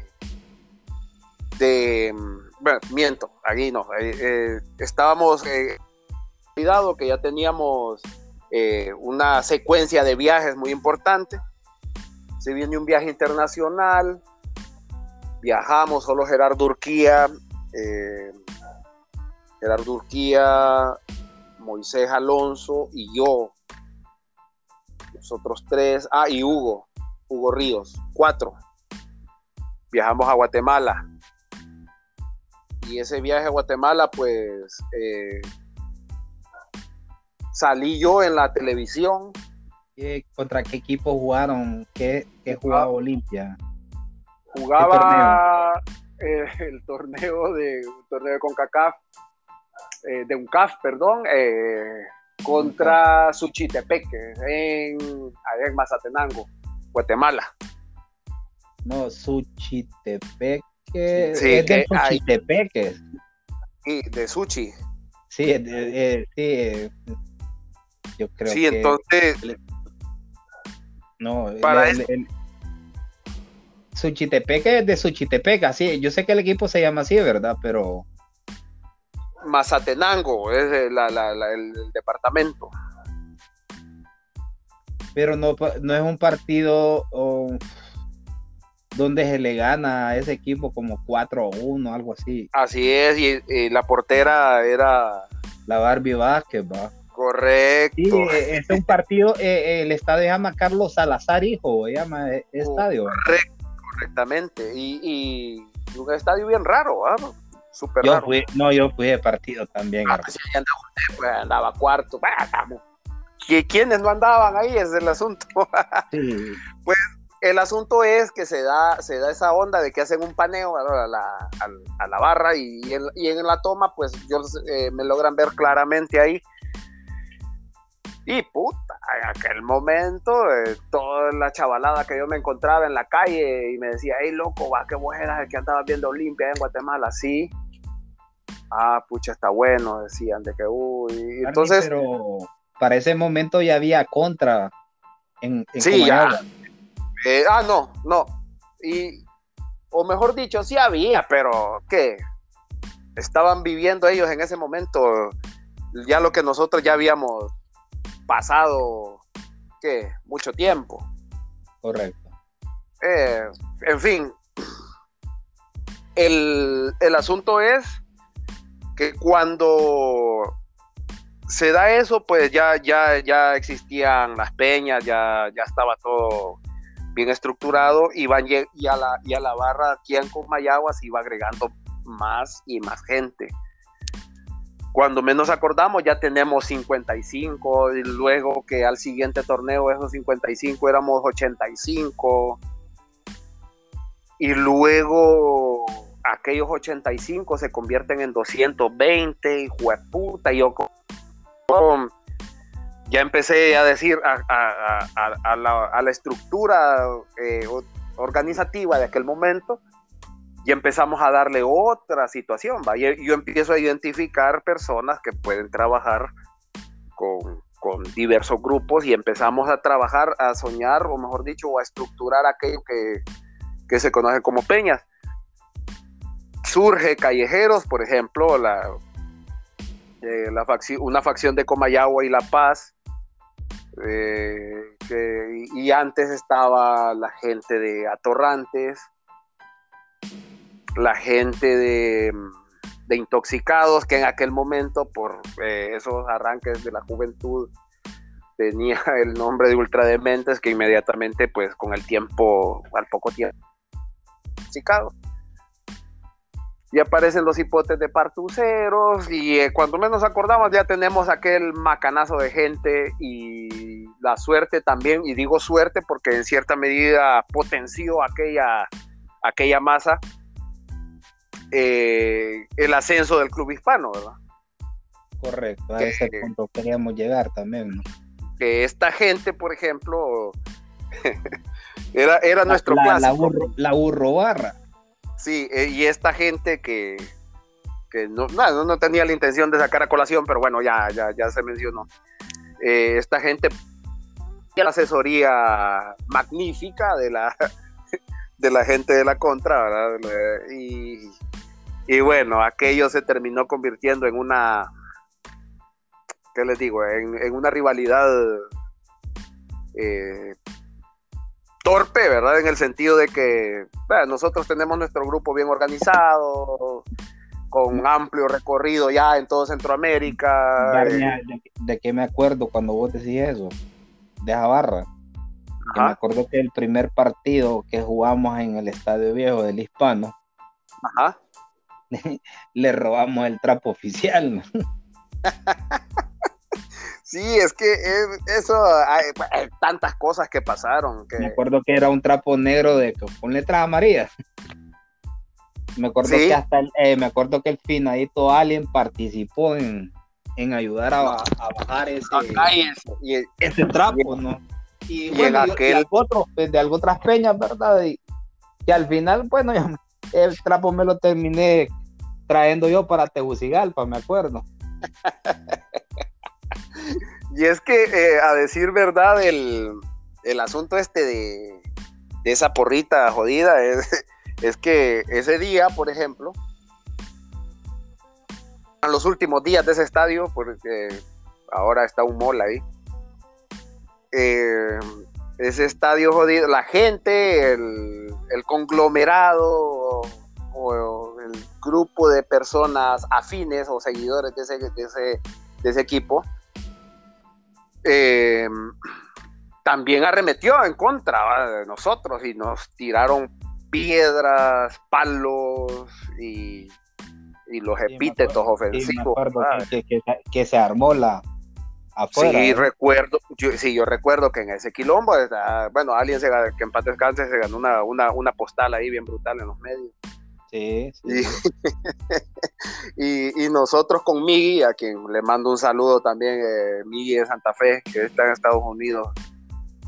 de bueno, miento, aquí no, eh, eh, estábamos cuidado que ya teníamos una secuencia de viajes muy importante. Se viene un viaje internacional, viajamos solo Gerardo Urquía, Gerardo Urquía, Moisés Alonso y yo. Nosotros tres, ah, y Hugo, Hugo Ríos, cuatro. Viajamos a Guatemala y ese viaje a Guatemala, pues eh, salí yo en la televisión. ¿Contra qué equipo jugaron? ¿Qué, jugaba Olimpia? Jugaba eh, el torneo de torneo de CONCACAF, eh, de UNCAF, perdón, contra Suchitepeque, en, en Mazatenango, Guatemala. No, Suchitepeque que sí, es de Suchitepeque. Sí, de Suchi. Sí, sí, yo creo sí, entonces. No, para el, Suchitepeque es de Suchitepeque, sí, yo sé que el equipo se llama así, ¿verdad? Pero. Mazatenango es el departamento. Pero no, no es un partido donde se le gana a ese equipo como 4 1, algo así. Así es, y, la portera era... La Barbie Vázquez, va. Correcto. Sí, e, es un partido, e, e, el estadio se llama Carlos Salazar Hijo, se llama estadio. Correcto, correctamente. Y, un estadio bien raro, ¿ah? Súper raro. Fui, no, yo fui de partido también. Ah, pues, andaba, pues, andaba cuarto. ¿Quiénes no andaban ahí? Es el asunto. sí. Pues el asunto es que se da, se da esa onda de que hacen un paneo a la, barra y, en, la toma, pues yo eh, me logran ver claramente ahí. Y puta, en aquel momento, eh, toda la chavalada que yo me encontraba en la calle y me decía, hey loco, va, qué vos eras el que andaba viendo Olimpia en Guatemala, sí. Ah, pucha, está bueno, decían, de que, uy. Entonces. Pero para ese momento ya había contra en, en sí, ya eh, ah, no, no. Y, o mejor dicho, sí había, pero ¿qué? Estaban viviendo ellos en ese momento ya lo que nosotros ya habíamos pasado, ¿qué? Mucho tiempo. Correcto. Eh, en fin, el, el asunto es que cuando se da eso, pues ya, ya, ya existían las peñas, ya, ya estaba todo bien estructurado y, van, y, a la, y a la barra aquí en Comayagua se iba agregando más y más gente. Cuando menos acordamos ya tenemos 55 y luego que al siguiente torneo esos 55 éramos 85 y luego aquellos 85 se convierten en 220 y puta y yo ya empecé a decir a, la, estructura eh, organizativa de aquel momento y empezamos a darle otra situación, ¿va? Y yo empiezo a identificar personas que pueden trabajar con, diversos grupos y empezamos a trabajar, a soñar, o mejor dicho, a estructurar aquello que, se conoce como peñas. Surge Callejeros, por ejemplo, la, eh, la una facción de Comayagua y La Paz, eh, y antes estaba la gente de Atorrantes, la gente de, intoxicados, que en aquel momento, por eh, esos arranques de la juventud, tenía el nombre de ultradementes, que inmediatamente, pues con el tiempo, al poco tiempo, intoxicados. Y aparecen los hipotes de partuceros, y eh, cuando menos acordamos, ya tenemos aquel macanazo de gente y la suerte también, y digo suerte porque en cierta medida potenció aquella, aquella masa eh, el ascenso del club hispano, ¿verdad? Correcto, a ese punto queríamos llegar también, ¿no? Que esta gente, por ejemplo, era, era nuestro la, La burro, barra. Sí, eh, y esta gente que, no, no, tenía la intención de sacar a colación, pero bueno, ya, ya, ya se mencionó. Eh, esta gente la asesoría magnífica de la, de la gente de la contra, ¿verdad? Y, y bueno, aquello se terminó convirtiendo en una, ¿qué les digo? En, una rivalidad eh, torpe, ¿verdad? En el sentido de que nosotros tenemos nuestro grupo bien organizado, con amplio recorrido ya en todo Centroamérica. Eh. ¿De, qué me acuerdo cuando vos decís eso? De Jabarra. me acuerdo que el primer partido que jugamos en el Estadio Viejo del Hispano, Ajá. le robamos el trapo oficial. Sí, es que eso, hay, tantas cosas que pasaron. Que... Me acuerdo que era un trapo negro de con letras amarillas. Me acuerdo que hasta el, eh, me acuerdo que el finadito Alien participó en, ayudar a, bajar ese, ese, trapo, ¿no? Y, bueno, aquel... otro, pues, de algo otras peñas, ¿verdad? Y, que al final, bueno, el trapo me lo terminé trayendo yo para Tegucigalpa, me acuerdo. y es que, eh, a decir verdad, el, asunto este de, esa porrita jodida es, es, que ese día, por ejemplo, en los últimos días de ese estadio, porque ahora está un mall ahí, eh, ese estadio jodido, la gente, el, el conglomerado o el grupo de personas afines o seguidores de ese, de ese, equipo, eh, también arremetió en contra de nosotros y nos tiraron piedras, palos y, los epítetos ofensivos. que, se armó la, Afuera, sí, recuerdo, yo, sí, yo recuerdo que en ese quilombo, bueno, alguien se, que en paz descanse se ganó una, una, una postal ahí bien brutal en los medios. Sí, Y, nosotros con Miggy, a quien le mando un saludo también, eh, Miggy de Santa Fe, que está en Estados Unidos,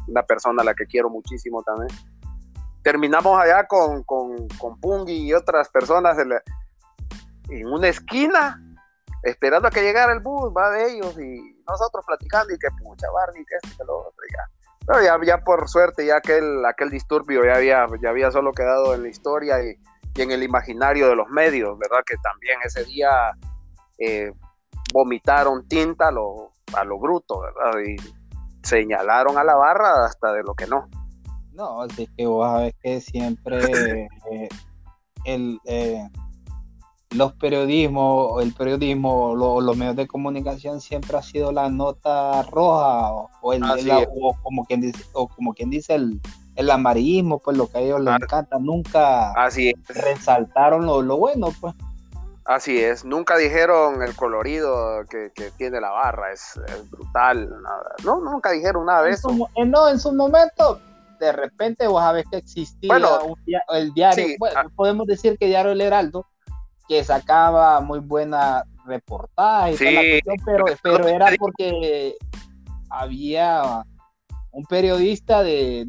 una persona a la que quiero muchísimo también. Terminamos allá con, con, con Pungi y otras personas en, una esquina, esperando a que llegara el bus, va de ellos, y nosotros platicando, y que pucha, Barney, que esto, que lo otro, ya. Pero ya, ya por suerte, ya aquel, aquel disturbio ya había, ya había solo quedado en la historia y y en el imaginario de los medios, ¿verdad? Que también ese día eh, vomitaron tinta a lo, a lo bruto, ¿verdad? Y señalaron a la barra hasta de lo que no. No, así que vos sabés que siempre eh, el, eh, los periodismos, el periodismo, los medios de comunicación siempre ha sido la nota roja o, el, o como quien dice, o como quien dice el, el amarillismo, pues lo que a ellos les encanta, nunca Así resaltaron lo, bueno, pues. Así es, nunca dijeron el colorido que, tiene la barra, es, brutal, no, nunca dijeron nada de eso. Eh, no, en su momento, de repente vos sabés que existía el diario, ah. podemos decir que Diario El Heraldo, que sacaba muy buena reportaje, pero, pero era porque había un periodista de,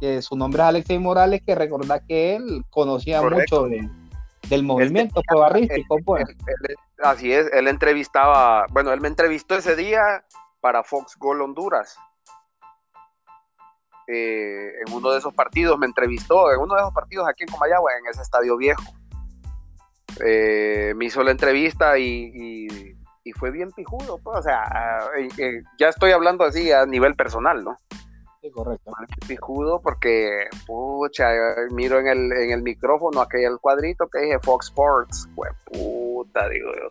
de, su nombre es Alexei Morales, que recordá que él conocía mucho de del movimiento barrístico, pues. así es, él entrevistaba, bueno, él me entrevistó ese día para Fox Gol Honduras. Eh, en uno de esos partidos me entrevistó, en uno de esos partidos aquí en Comayagua, en ese estadio viejo. Eh, me hizo la entrevista y, fue bien pijudo, pues, o sea, eh, ya estoy hablando así a nivel personal, ¿no? Sí, correcto. Pijudo porque, pucha, miro en el, en el micrófono aquel cuadrito que dije Fox Sports, pues puta, digo yo,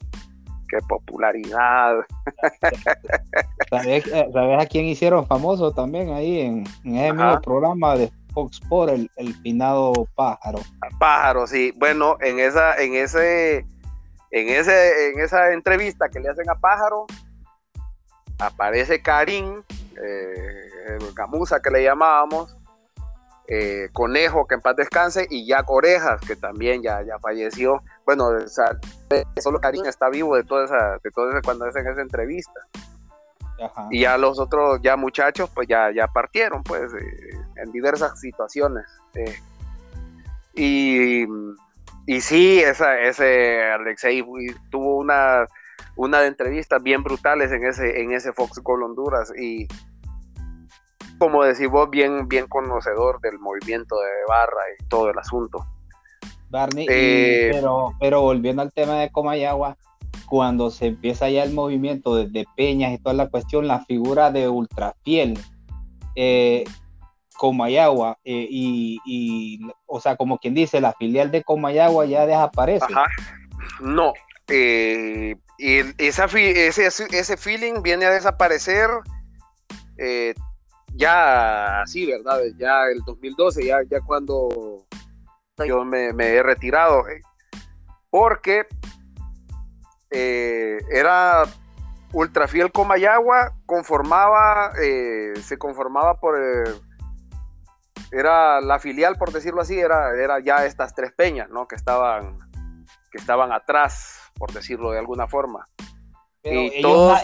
qué popularidad. ¿Sabes, eh, ¿Sabes, a quién hicieron famoso también ahí en, en ese mismo programa de Fox Sports, el, el finado pájaro? Pájaro, sí. Bueno, en esa, en ese, en ese, en esa entrevista que le hacen a Pájaro, aparece Karim, eh, Gamuza que le llamábamos, eh, Conejo que en paz descanse y Jack Orejas que también ya, ya falleció. Bueno, solo Karim está vivo de toda esa, de todo ese, cuando hacen esa entrevista. Y ya los otros ya muchachos pues ya, ya partieron pues eh, en diversas situaciones. Eh. y, y sí, esa, ese Alexei tuvo una, una de entrevistas bien brutales en ese, en ese Fox Gold Honduras y como decís vos, bien, bien conocedor del movimiento de Barra y todo el asunto. Barney, eh, pero, pero volviendo al tema de Comayagua, cuando se empieza ya el movimiento de, Peñas y toda la cuestión, la figura de Ultrafiel, eh, Comayagua, eh, y, o sea, como quien dice, la filial de Comayagua ya desaparece. Ajá. No, y esa, ese, ese feeling viene a desaparecer ya así, ¿verdad? Ya el 2012, ya, ya cuando yo me, he retirado, eh, porque eh, era Ultrafiel Comayagua, conformaba, eh, se conformaba por, era la filial, por decirlo así, era, era ya estas tres peñas, ¿no? Que estaban, que estaban atrás, por decirlo de alguna forma. ellos,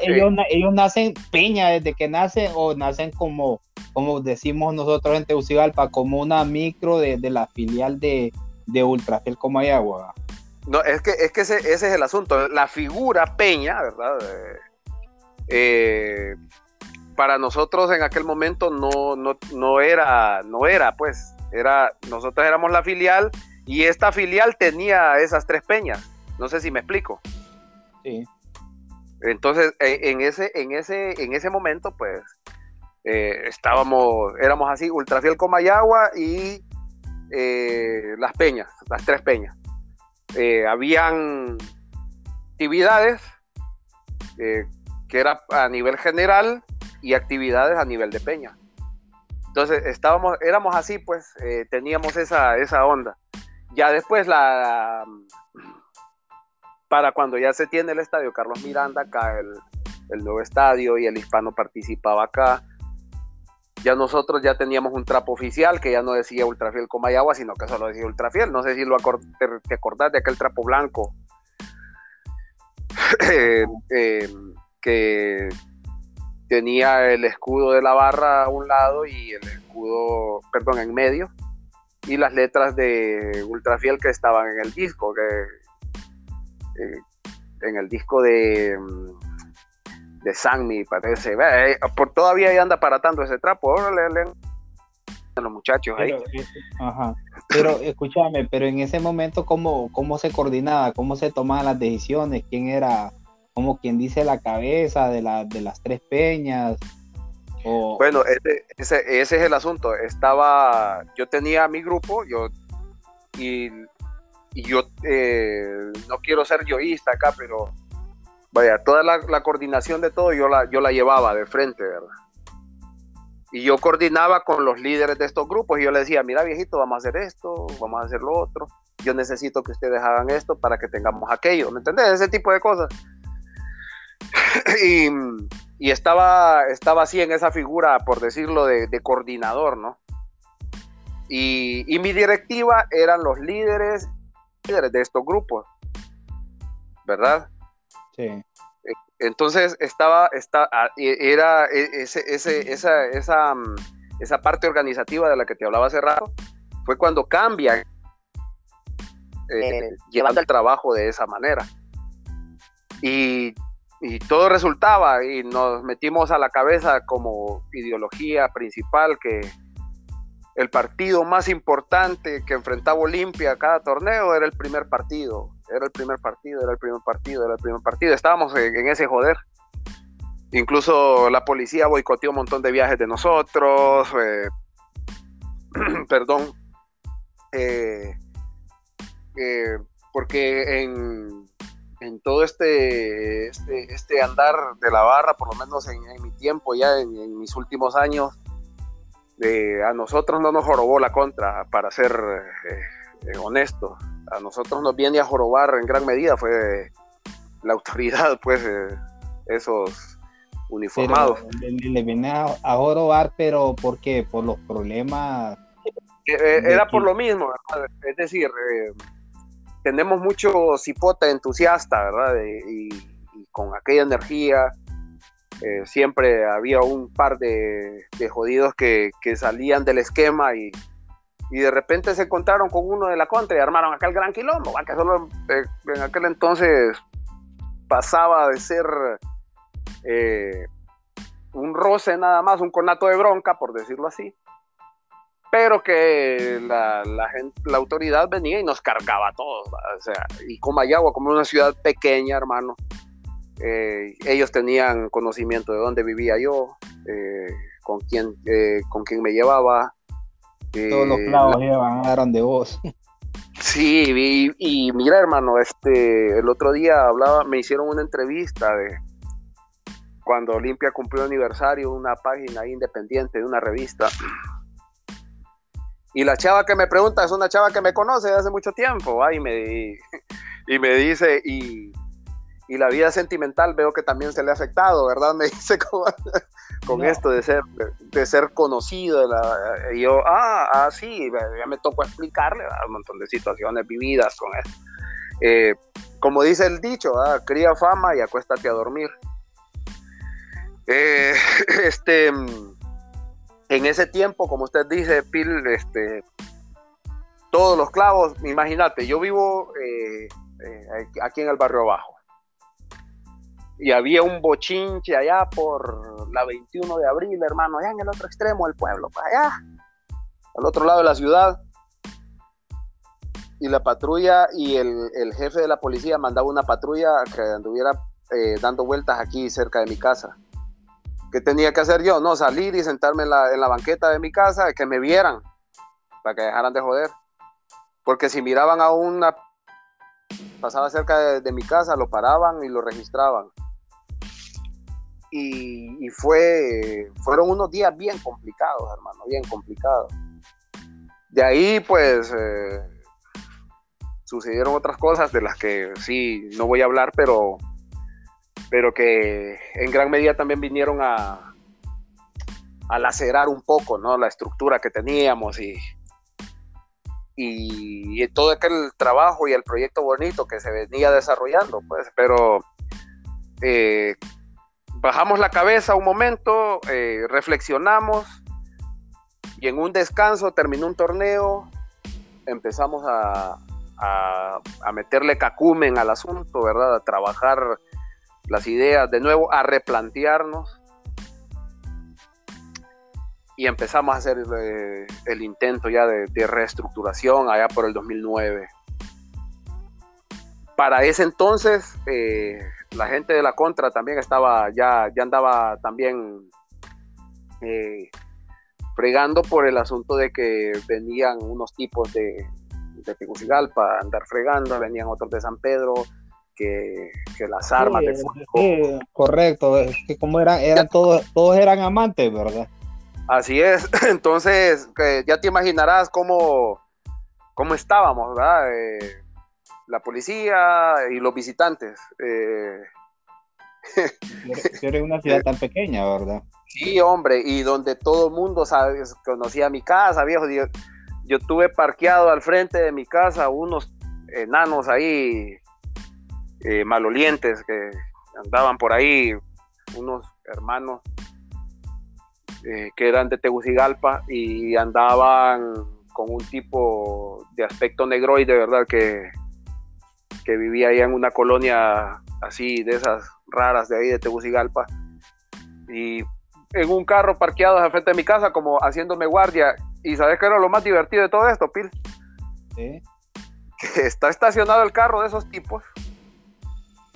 ellos, nacen peña desde que nacen o nacen como como decimos nosotros en Tegucigalpa, como una micro de, la filial de, de Ultrafiel Comayagua. No, es que, es que ese, es el asunto. La figura Peña, ¿verdad? Eh, para nosotros en aquel momento no, no, era, no era, pues, era, nosotros éramos la filial y esta filial tenía esas tres peñas. No sé si me explico. Sí. Entonces, e, en ese, en ese, en ese momento, pues, eh, estábamos, éramos así, Ultrafiel Comayagua y eh, las peñas, las tres peñas. Eh, habían actividades que era a nivel general y actividades a nivel de peña. Entonces estábamos, éramos así, pues teníamos esa, esa onda. Ya después la para cuando ya se tiene el estadio Carlos Miranda, acá el, el nuevo estadio y el hispano participaba acá ya nosotros ya teníamos un trapo oficial que ya no decía Ultrafiel Comayagua, sino que solo decía Ultrafiel. No sé si lo te, acordás de aquel trapo blanco eh, eh, que tenía el escudo de la barra a un lado y el escudo, perdón, en medio, y las letras de Ultrafiel que estaban en el disco, que eh, en el disco de de Sanmi, parece. Eh, por todavía ahí anda paratando ese trapo. Ahora le, a los muchachos ahí. Pero, eh, ajá. Pero escúchame, pero en ese momento, ¿cómo, ¿cómo se coordinaba? ¿Cómo se tomaban las decisiones? ¿Quién era, como quien dice, la cabeza de, la, de las tres peñas? Bueno, ese, ese, es el asunto. Estaba, yo tenía mi grupo, yo y, y yo eh, no quiero ser yoísta acá, pero vaya, toda la, coordinación de todo yo la, yo la llevaba de frente, ¿verdad? y yo coordinaba con los líderes de estos grupos y yo le decía, mira viejito, vamos a hacer esto, vamos a hacer lo otro, yo necesito que ustedes hagan esto para que tengamos aquello, ¿me entendés? Ese tipo de cosas. y, y, estaba, estaba así en esa figura, por decirlo, de, de coordinador, ¿no? Y, y, mi directiva eran los líderes, líderes de estos grupos, ¿verdad? Sí. Entonces estaba, está, ah, e, era e, ese, ese, esa, esa, mm, esa, parte organizativa de la que te hablaba hace rato, fue cuando cambia eh, eh, llevando el trabajo de esa manera. Y, y, todo resultaba, y nos metimos a la cabeza como ideología principal que el partido más importante que enfrentaba Olimpia cada torneo era el primer partido era el primer partido, era el primer partido, era el primer partido. Estábamos en, ese joder. Incluso la policía boicoteó un montón de viajes de nosotros. Eh, perdón. Eh, eh, porque en, en todo este, este, este, andar de la barra, por lo menos en, mi tiempo, ya en, mis últimos años, a nosotros no nos jorobó la contra, para ser honesto a nosotros nos viene a jorobar en gran medida fue la autoridad, pues, eh, esos uniformados. le, viene a, jorobar, pero ¿por qué? Por los problemas. Eh, eh, era por lo mismo, es decir, tenemos mucho cipota entusiasta, ¿verdad? Y, con aquella energía. siempre había un par de, jodidos que, salían del esquema y, y de repente se encontraron con uno de la contra y armaron aquel gran quilombo, que solo eh, en aquel entonces pasaba de ser eh, un roce nada más, un conato de bronca, por decirlo así, pero que la, gente, la autoridad venía y nos cargaba a todos, o sea, y Comayagua como una ciudad pequeña, hermano, eh, ellos tenían conocimiento de dónde vivía yo, con quién, con quién me llevaba, todos los clavos llevan de vos. Sí, y, mira, hermano, este, el otro día hablaba, me hicieron una entrevista de cuando Olimpia cumplió aniversario, una página independiente de una revista. Y la chava que me pregunta es una chava que me conoce desde hace mucho tiempo, y, me, y me dice, y, y la vida sentimental veo que también se le ha afectado, ¿verdad? Me dice con esto de ser, de ser conocido. y yo, ah, ah, sí, ya me tocó explicarle un montón de situaciones vividas con esto. Eh, como dice el dicho, cría fama y acuéstate a dormir. Eh, este, en ese tiempo, como usted dice, Pil, este, todos los clavos, imagínate, yo vivo eh, aquí en el barrio abajo y había un bochinche allá por la 21 de abril, hermano, allá en el otro extremo del pueblo, allá, al otro lado de la ciudad. Y la patrulla y el, jefe de la policía mandaba una patrulla que anduviera eh, dando vueltas aquí cerca de mi casa. ¿Qué tenía que hacer yo? No, salir y sentarme en la, en la banqueta de mi casa, que me vieran, para que dejaran de joder. Porque si miraban a una pasaba cerca de, mi casa, lo paraban y lo registraban y, fue, fueron unos días bien complicados, hermano, bien complicados. De ahí, pues, eh, sucedieron otras cosas de las que sí no voy a hablar, pero, pero que en gran medida también vinieron a, a lacerar un poco, ¿no? La estructura que teníamos y, y, todo aquel trabajo y el proyecto bonito que se venía desarrollando, pues, pero eh, bajamos la cabeza un momento, eh, reflexionamos y en un descanso terminó un torneo, empezamos a, a, meterle cacumen al asunto, ¿verdad? A trabajar las ideas de nuevo, a replantearnos y empezamos a hacer eh, el intento ya de, reestructuración allá por el 2009. Para ese entonces, eh, la gente de la contra también estaba, ya, ya andaba también eh, fregando por el asunto de que venían unos tipos de, de Tegucigalpa a andar fregando, venían otros de San Pedro, que, las armas de fuego. correcto, es que como eran, eran todos, todos eran amantes, ¿verdad? Así es, entonces ya te imaginarás cómo, cómo estábamos, ¿verdad? Eh, la policía y los visitantes. Eh, eres una ciudad tan pequeña, ¿verdad? Sí, hombre, y donde todo el mundo conocía mi casa, viejo. Yo, yo tuve parqueado al frente de mi casa unos enanos ahí eh, malolientes que andaban por ahí, unos hermanos eh, que eran de Tegucigalpa y andaban con un tipo de aspecto negroide, ¿verdad? Que, que vivía ahí en una colonia así de esas raras de ahí de Tegucigalpa. Y en un carro parqueado al frente de mi casa, como haciéndome guardia. ¿Y sabes qué era lo más divertido de todo esto, Pil? Que está estacionado el carro de esos tipos.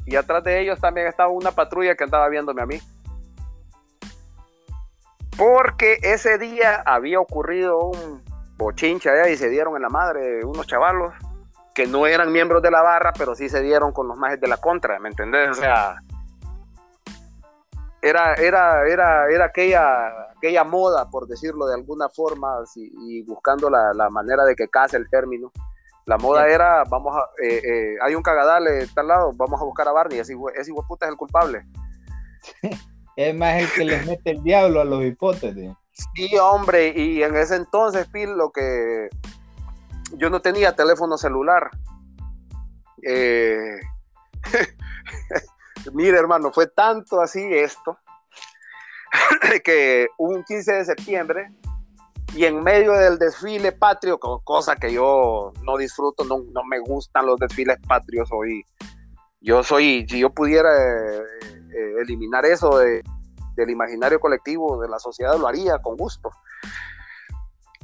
Y atrás de ellos también estaba una patrulla que andaba viéndome a mí. Porque ese día había ocurrido un bochincha y se dieron en la madre unos chavalos que no eran miembros de la barra, pero sí se dieron con los majes de la contra, ¿me entendés? O sea, era, era, era, era aquella, aquella moda, por decirlo de alguna forma, y buscando la, manera de que case el término. La moda era, vamos a, eh, eh, hay un cagadal de tal lado, vamos a buscar a Barney, ese, ese puta es el culpable. es más el que les mete el diablo a los hipótesis. Sí, hombre, y en ese entonces, Phil, lo que yo no tenía teléfono celular. Eh, mire, hermano, fue tanto así esto que un 15 de septiembre y en medio del desfile patrio, cosa que yo no disfruto, no, me gustan los desfiles patrios hoy. Yo soy, si yo pudiera eh, eh, eliminar eso del imaginario colectivo de la sociedad, lo haría con gusto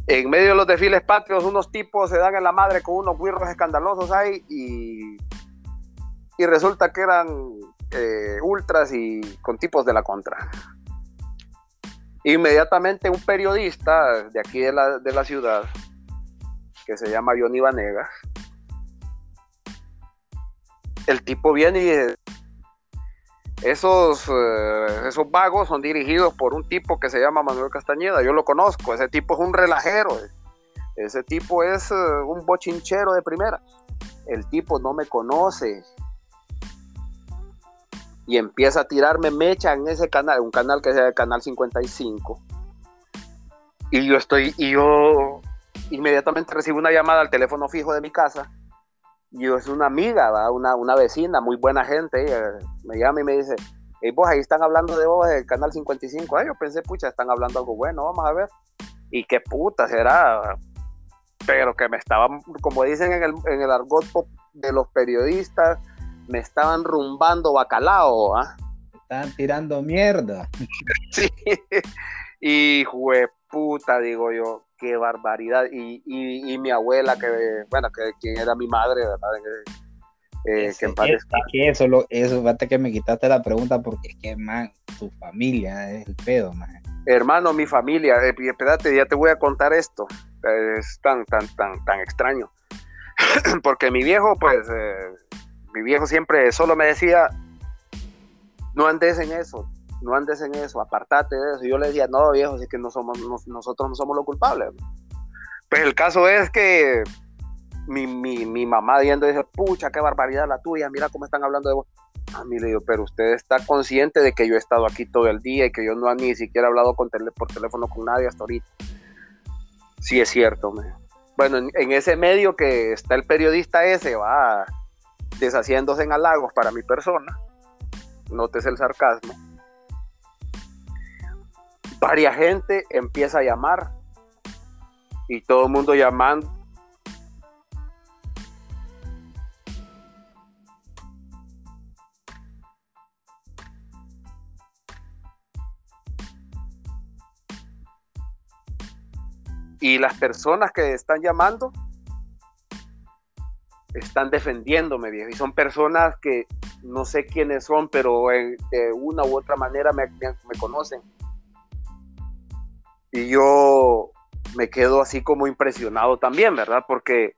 en medio de los desfiles patrios, unos tipos se dan en la madre con unos guirros escandalosos ahí y, y resulta que eran eh, ultras y con tipos de la contra. Inmediatamente un periodista de aquí de la, de la ciudad, que se llama Johnny Vanegas, el tipo viene y dice, esos, eh, esos vagos son dirigidos por un tipo que se llama Manuel Castañeda. Yo lo conozco. Ese tipo es un relajero. Ese tipo es eh, un bochinchero de primera. El tipo no me conoce. Y empieza a tirarme mecha en ese canal, un canal que es el canal 55. Y yo estoy, y yo inmediatamente recibo una llamada al teléfono fijo de mi casa yo es una amiga, Una, una vecina, muy buena gente, me llama y me dice, hey, vos ahí están hablando de vos del canal 55, yo pensé, pucha, están hablando algo bueno, vamos a ver, y qué puta será, pero que me estaban, como dicen en el, en el argot de los periodistas, me estaban rumbando bacalao, ¿ah? Estaban tirando mierda. sí, y puta, digo yo, qué barbaridad. Y, y, mi abuela, que, bueno, que, quien era mi madre, ¿verdad? Eh, que en es, que eso, lo, eso, fíjate que me quitaste la pregunta porque es que, man, tu familia es el pedo, man. Hermano, mi familia, eh, espérate, ya te voy a contar esto. Es tan, tan, tan, tan extraño. porque mi viejo, pues, eh, mi viejo siempre solo me decía, no andes en eso, no andes en eso, apartate de eso. Y yo le decía, no, viejo, es que nosotros no somos los culpables. Pues el caso es que mi, mi, mamá viendo dice, pucha, qué barbaridad la tuya, mira cómo están hablando de vos. A mí le digo, pero usted está consciente de que yo he estado aquí todo el día y que yo no he ni siquiera hablado con por teléfono con nadie hasta ahorita. Sí es cierto. Bueno, en, en, ese medio que está el periodista ese, va deshaciéndose en halagos para mi persona. Notes el sarcasmo varias gente empieza a llamar y todo el mundo llamando. Y las personas que están llamando están defendiéndome, viejo. Y son personas que no sé quiénes son, pero de una u otra manera me conocen y yo me quedo así como impresionado también, ¿verdad? Porque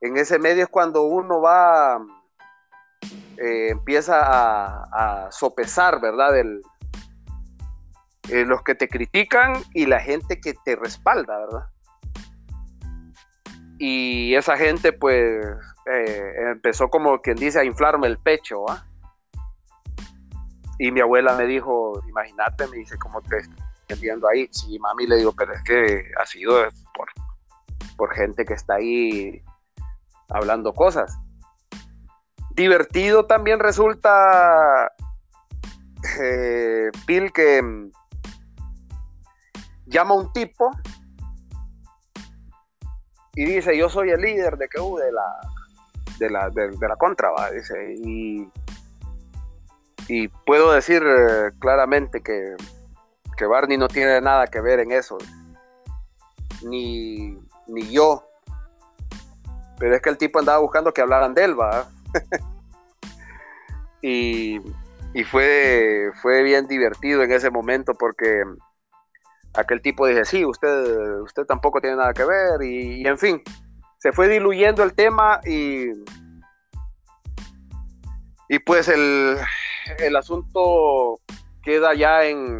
en ese medio es cuando uno va, eh, empieza a, sopesar, ¿verdad? El, eh, los que te critican y la gente que te respalda, ¿verdad? Y esa gente pues eh, empezó como quien dice a inflarme el pecho. Y mi abuela me dijo, imagínate, me dice, ¿cómo te estás viendo ahí? Sí, mami, le digo, pero es que ha sido por, por gente que está ahí hablando cosas. Divertido también resulta, eh, Bill, que mm, llama un tipo y dice, yo soy el líder de que de la, de la, de, la contra, dice, y, y puedo decir eh, claramente que, que Barney no tiene nada que ver en eso, ni, ni yo, pero es que el tipo andaba buscando que hablaran de él, va. y, y fue, fue bien divertido en ese momento porque aquel tipo dije, sí, usted, usted tampoco tiene nada que ver, y, en fin, se fue diluyendo el tema y, y pues el, el asunto queda ya en,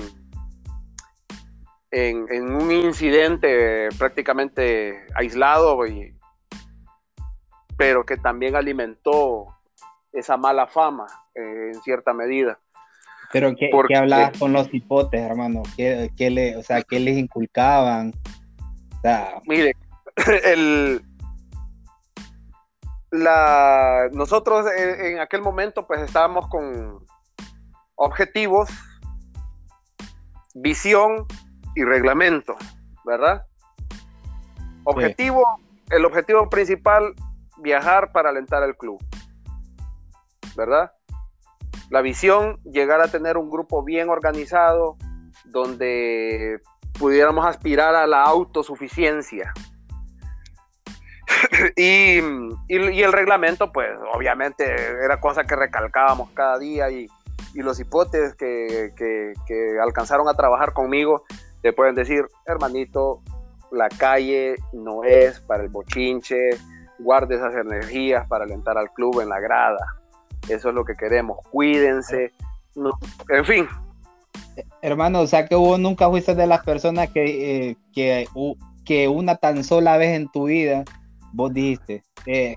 en, en, un incidente prácticamente aislado, y, pero que también alimentó esa mala fama eh, en cierta medida. Pero ¿qué, ¿qué hablabas con los hipotes, hermano? ¿Qué, qué le, o sea, ¿qué les inculcaban? Mire, el, la, nosotros en, aquel momento pues estábamos con objetivos, visión y reglamento, ¿verdad? Objetivo, el objetivo principal, viajar para alentar al club, ¿verdad? La visión, llegar a tener un grupo bien organizado donde pudiéramos aspirar a la autosuficiencia. y, el reglamento, pues obviamente era cosa que recalcábamos cada día y, los hipótesis que, alcanzaron a trabajar conmigo te pueden decir, hermanito, la calle no es para el bochinche, guarde esas energías para alentar al club en la grada. Eso es lo que queremos. Cuídense. en fin. Hermano, o sea que vos nunca fuiste de las personas que, eh, que una tan sola vez en tu vida vos dijiste, eh,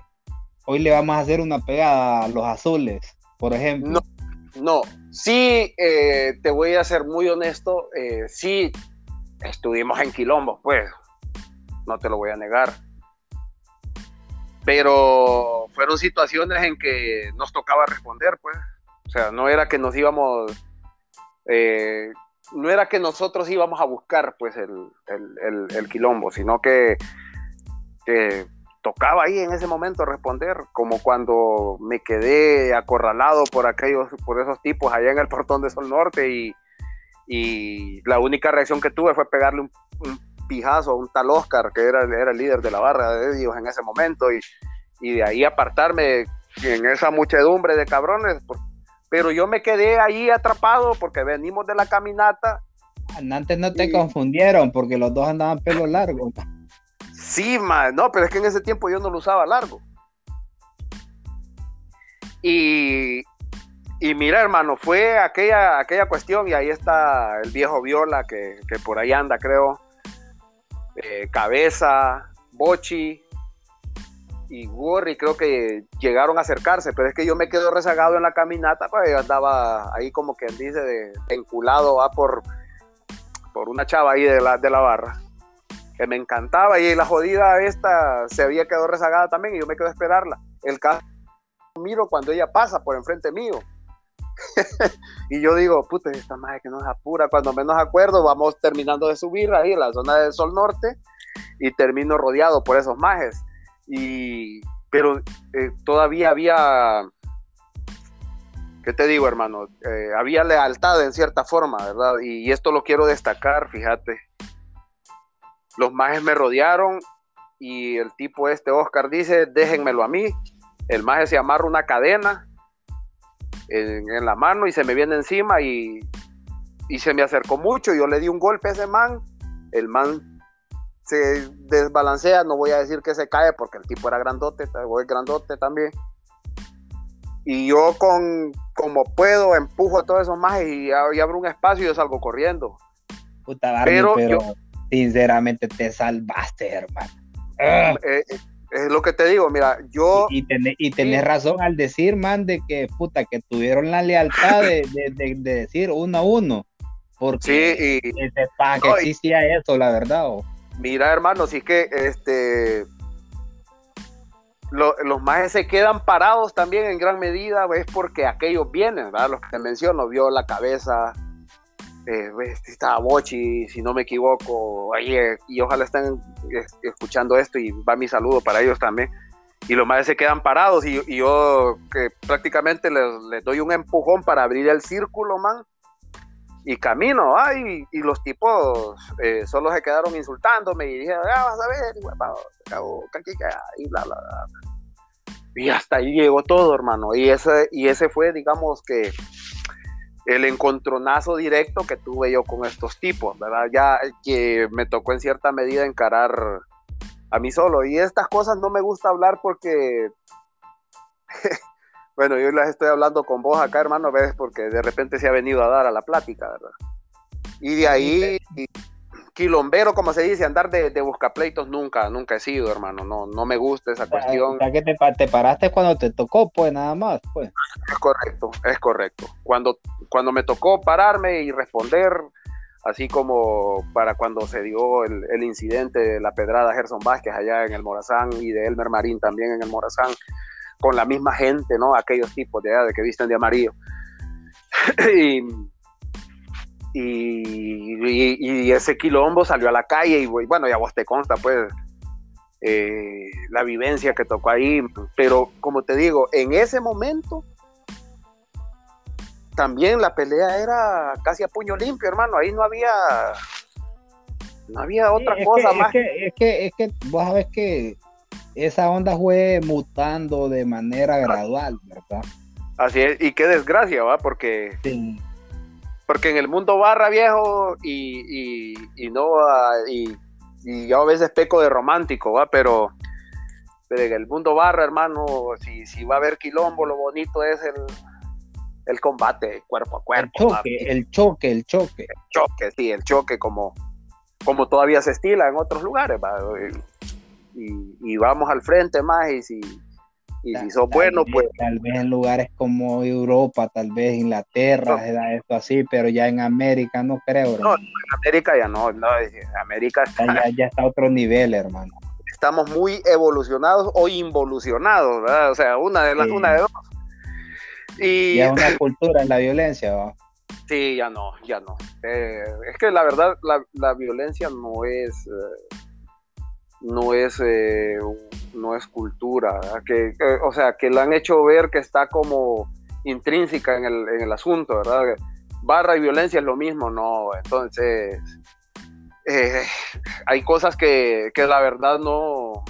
hoy le vamos a hacer una pegada a los azules, por ejemplo. No, no. sí, eh, te voy a ser muy honesto, sí, estuvimos en Quilombo, pues, no te lo voy a negar pero fueron situaciones en que nos tocaba responder, pues. O sea, no era que nos íbamos, eh, no era que nosotros íbamos a buscar, pues, el, el, quilombo, sino que, tocaba ahí en ese momento responder, como cuando me quedé acorralado por aquellos, por esos tipos allá en el portón de Sol Norte y, la única reacción que tuve fue pegarle un pijazo, un tal Oscar, que era, era el líder de la barra de ellos en ese momento, y, y de ahí apartarme en esa muchedumbre de cabrones. pero yo me quedé ahí atrapado porque venimos de la caminata. Antes no te confundieron porque los dos andaban pelo largo. Sí, no, pero es que en ese tiempo yo no lo usaba largo. Y, y mira, hermano, fue aquella, aquella cuestión, y ahí está el viejo Viola, que, que por ahí anda, creo, eh, Cabeza, Bochi y Gorri creo que llegaron a acercarse, pero es que yo me quedo rezagado en la caminata, pues yo andaba ahí como quien dice, de, enculado va por, por una chava ahí de la, de la barra, que me encantaba y la jodida esta se había quedado rezagada también y yo me quedo a esperarla. El caso miro cuando ella pasa por enfrente mío y yo digo, puta, esta madre que nos apura. Cuando menos acuerdo, vamos terminando de subir ahí en la zona del Sol Norte y termino rodeado por esos majes. Y, pero eh, todavía había, ¿qué te digo, hermano? Eh, había lealtad en cierta forma, ¿verdad? Y, esto lo quiero destacar, fíjate. Los majes me rodearon y el tipo este, Oscar, dice, déjenmelo a mí. El maje se amarra una cadena en, la mano y se me viene encima y, se me acercó mucho. Yo le di un golpe a ese man. El man se desbalancea, no voy a decir que se cae porque el tipo era grandote, es grandote también. Y yo con como puedo empujo a todos esos majes y, abro un espacio y yo salgo corriendo. Puta, pero, sinceramente te salvaste, hermano. Eh, eh, es lo que te digo, mira, yo... Y, y tenés razón al decir, man, de que, puta, que tuvieron la lealtad de, decir uno a uno. Porque sí, y, para que existía eso, la verdad. Mira, hermano, si es que este los más se quedan parados también en gran medida, es porque aquellos vienen, ¿verdad? Los que te menciono, vio la cabeza, eh, estaba Bochi, si no me equivoco, y ojalá estén escuchando esto y va mi saludo para ellos también. Y los más se quedan parados y, yo que prácticamente les, doy un empujón para abrir el círculo, man. Y camino, ay, y, los tipos eh, solo se quedaron insultándome y dije, ah, vas a ver, y bla, bla, bla. Y hasta ahí llegó todo, hermano. Y ese, y ese fue, digamos que, el encontronazo directo que tuve yo con estos tipos, ¿verdad? Ya que me tocó en cierta medida encarar a mí solo. Y estas cosas no me gusta hablar porque, bueno, yo las estoy hablando con vos acá, hermano, ves, porque de repente se ha venido a dar a la plática, ¿verdad? Y de ahí, quilombero, como se dice, andar de, de buscapleitos nunca, nunca he sido, hermano. No, no me gusta esa cuestión. que te, te, paraste cuando te tocó, pues nada más, pues. Es correcto, es correcto. Cuando, cuando me tocó pararme y responder, así como para cuando se dio el, el incidente de la pedrada Gerson Vázquez allá en el Morazán y de Elmer Marín también en el Morazán, con la misma gente, ¿no? Aquellos tipos de, de que visten de amarillo. y y, ese quilombo salió a la calle y bueno, ya vos te consta pues eh, la vivencia que tocó ahí, pero como te digo, en ese momento también la pelea era casi a puño limpio, hermano, ahí no había no había otra cosa más. Es que, es que, es que vos sabés que esa onda fue mutando de manera gradual, ¿verdad? Así es, y qué desgracia, ¿va? Porque sí porque en el mundo barra viejo y, no ah, y, yo a veces peco de romántico, ¿va? Pero, pero en el mundo barra, hermano, si, si va a haber quilombo, lo bonito es el, el combate cuerpo a cuerpo. El choque, el choque, el choque. El choque, sí, el choque como, como todavía se estila en otros lugares, ¿va? Y, y vamos al frente más y si y si sos bueno, pues. Tal vez en lugares como Europa, tal vez Inglaterra, no. esto así, pero ya en América no creo. No, en América ya no, no América está... Ya, está a otro nivel, hermano. Estamos muy evolucionados o involucionados, ¿verdad? O sea, una de las, una de dos. Y ya una cultura en la violencia, ¿va? Sí, ya no, ya no. Eh, es que la verdad, la, la violencia no es. Eh, no es, eh, no es cultura, que, o sea, que lo han hecho ver que está como intrínseca en el, en el asunto, ¿verdad? Barra y violencia es lo mismo, no, entonces eh, hay cosas que, que, la verdad no,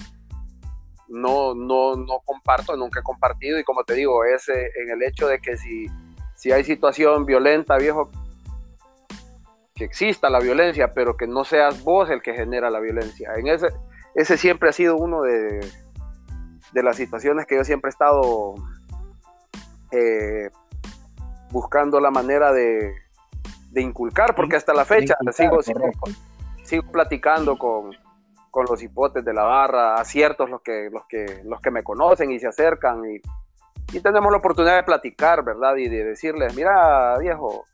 no, no, no comparto, nunca he compartido y como te digo, es eh, en el hecho de que si, si hay situación violenta, viejo, que exista la violencia, pero que no seas vos el que genera la violencia. En ese, ese siempre ha sido uno de, de las situaciones que yo siempre he estado eh, buscando la manera de, inculcar, porque hasta la fecha sigo, sigo, platicando con, los hipotes de la barra, aciertos los que, los que, los que me conocen y se acercan y, tenemos la oportunidad de platicar, ¿verdad? Y de decirles, mira, viejo,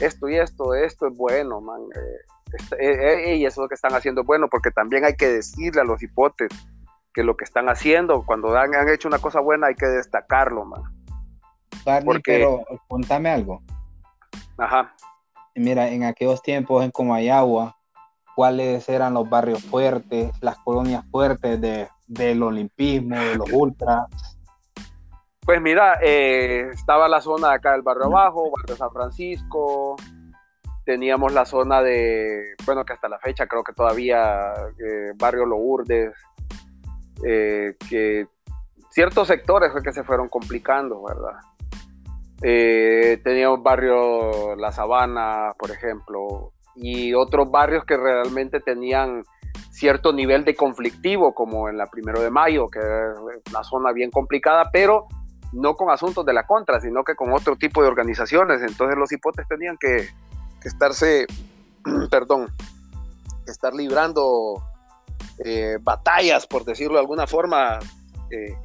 esto y esto, esto es bueno, man. Eh, y eso es lo que están haciendo bueno, porque también hay que decirle a los hipotes que lo que están haciendo, cuando han, hecho una cosa buena, hay que destacarlo, man. porque... pero contame algo. Ajá. Mira, en aquellos tiempos en Comayagua, ¿cuáles eran los barrios fuertes, las colonias fuertes de, del olimpismo, de los ultras? Pues mira, eh, estaba la zona de acá del barrio abajo, barrio San Francisco, teníamos la zona de, bueno, que hasta la fecha creo que todavía eh, Barrio Lourdes, eh, que ciertos sectores fue que se fueron complicando, ¿verdad? Eh, teníamos barrio La Sabana, por ejemplo, y otros barrios que realmente tenían cierto nivel de conflictivo, como en la Primero de Mayo, que es una zona bien complicada, pero no con asuntos de la contra, sino que con otro tipo de organizaciones. Entonces los hipotes tenían que, estarse perdón, estar librando eh, batallas, por decirlo de alguna forma, eh,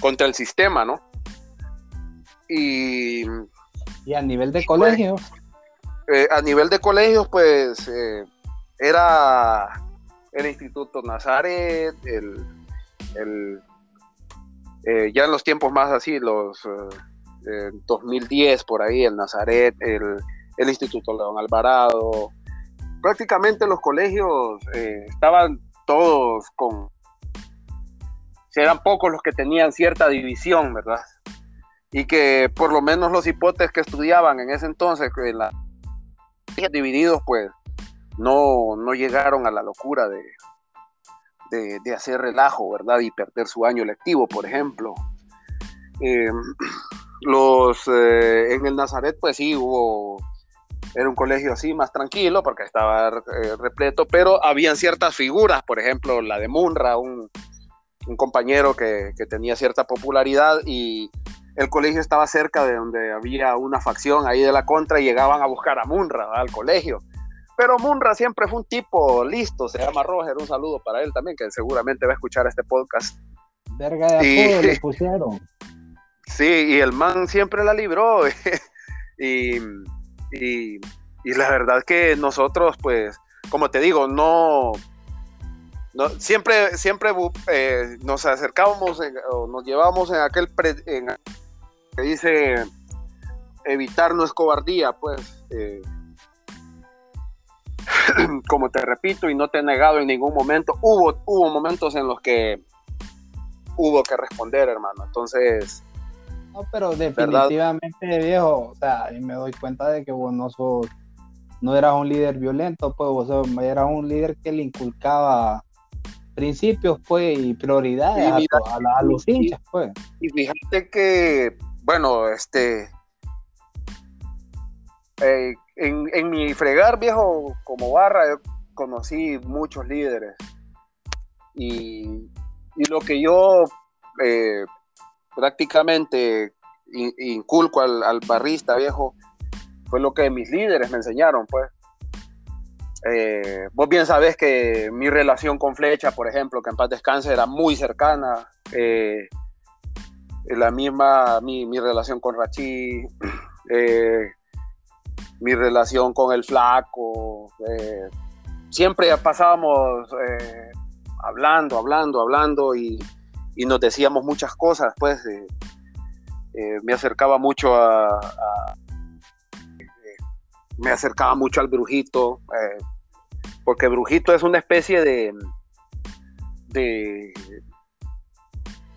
contra el sistema, ¿no? Y, y a nivel de colegios. Eh, a nivel de colegios, pues era el Instituto Nazaret, el, ya en los tiempos más así, los 2010 por ahí, el Nazaret, el, el Instituto León Alvarado, prácticamente los colegios eh, estaban todos con... Eran pocos los que tenían cierta división, ¿verdad? Y que por lo menos los hipotes que estudiaban en ese entonces, en la divididos, pues no, no llegaron a la locura de, de, hacer relajo, ¿verdad? Y perder su año lectivo, por ejemplo. Eh, los, eh, en el Nazaret, pues sí, hubo era un colegio así más tranquilo porque estaba eh, repleto, pero habían ciertas figuras, por ejemplo, la de Munra, un, compañero que, tenía cierta popularidad y el colegio estaba cerca de donde había una facción ahí de la contra y llegaban a buscar a Munra al colegio. Pero Munra siempre fue un tipo listo, se llama Roger, un saludo para él también, que seguramente va a escuchar este podcast. Verga de le pusieron. Sí, y el man siempre la libró. y y, la verdad que nosotros, pues, como te digo, no, siempre, siempre eh, nos acercábamos o nos llevábamos en aquel que dice evitar no es cobardía, pues. Eh, como te repito y no te he negado en ningún momento, hubo, hubo momentos en los que hubo que responder, hermano. Entonces, no, pero definitivamente, viejo, o sea, y me doy cuenta de que vos no sos, no eras un líder violento, pues vos eras un líder que le inculcaba principios, pues, y prioridades a, los hinchas, pues. Y fíjate que, bueno, este, eh, en, mi fregar, viejo, como barra, yo conocí muchos líderes. Y, lo que yo eh, prácticamente inculco al, barrista viejo, fue lo que mis líderes me enseñaron, pues. Eh, vos bien sabés que mi relación con Flecha, por ejemplo, que en paz descanse, era muy cercana. Eh, la misma, mi, relación con Rachi, eh, mi relación con el flaco. siempre pasábamos hablando, hablando, hablando y, y nos decíamos muchas cosas, pues eh, eh, me acercaba mucho a, eh, me acercaba mucho al brujito, porque brujito es una especie de de,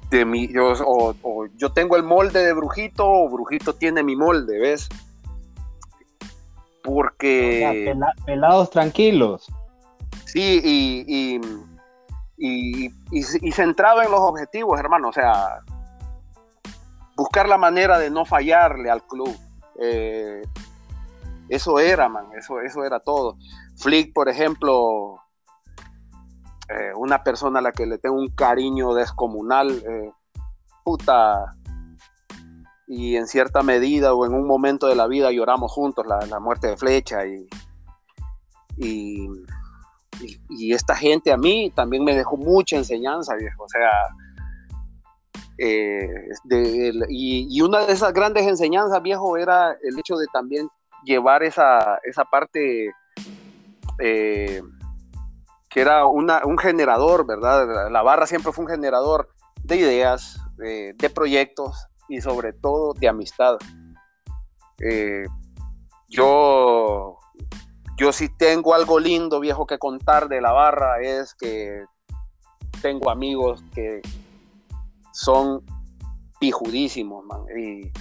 de mi, yo, o, yo tengo el molde de brujito o brujito tiene mi molde, ¿ves? Porque... pelados tranquilos. Sí, y y, centrado en los objetivos, hermano. O sea, buscar la manera de no fallarle al club. Eh, eso era, man, eso, eso era todo. Flick, por ejemplo, eh, una persona a la que le tengo un cariño descomunal, eh, puta, y en cierta medida o en un momento de la vida lloramos juntos la, muerte de Flecha y, y y, esta gente a mí también me dejó mucha enseñanza, viejo. O sea, eh, y, una de esas grandes enseñanzas, viejo, era el hecho de también llevar esa, esa parte eh, que era un generador, ¿verdad? La barra siempre fue un generador de ideas, de proyectos y sobre todo de amistad. Eh, yo yo sí tengo algo lindo, viejo, que contar de la barra, es que tengo amigos que son pijudísimos, man. Y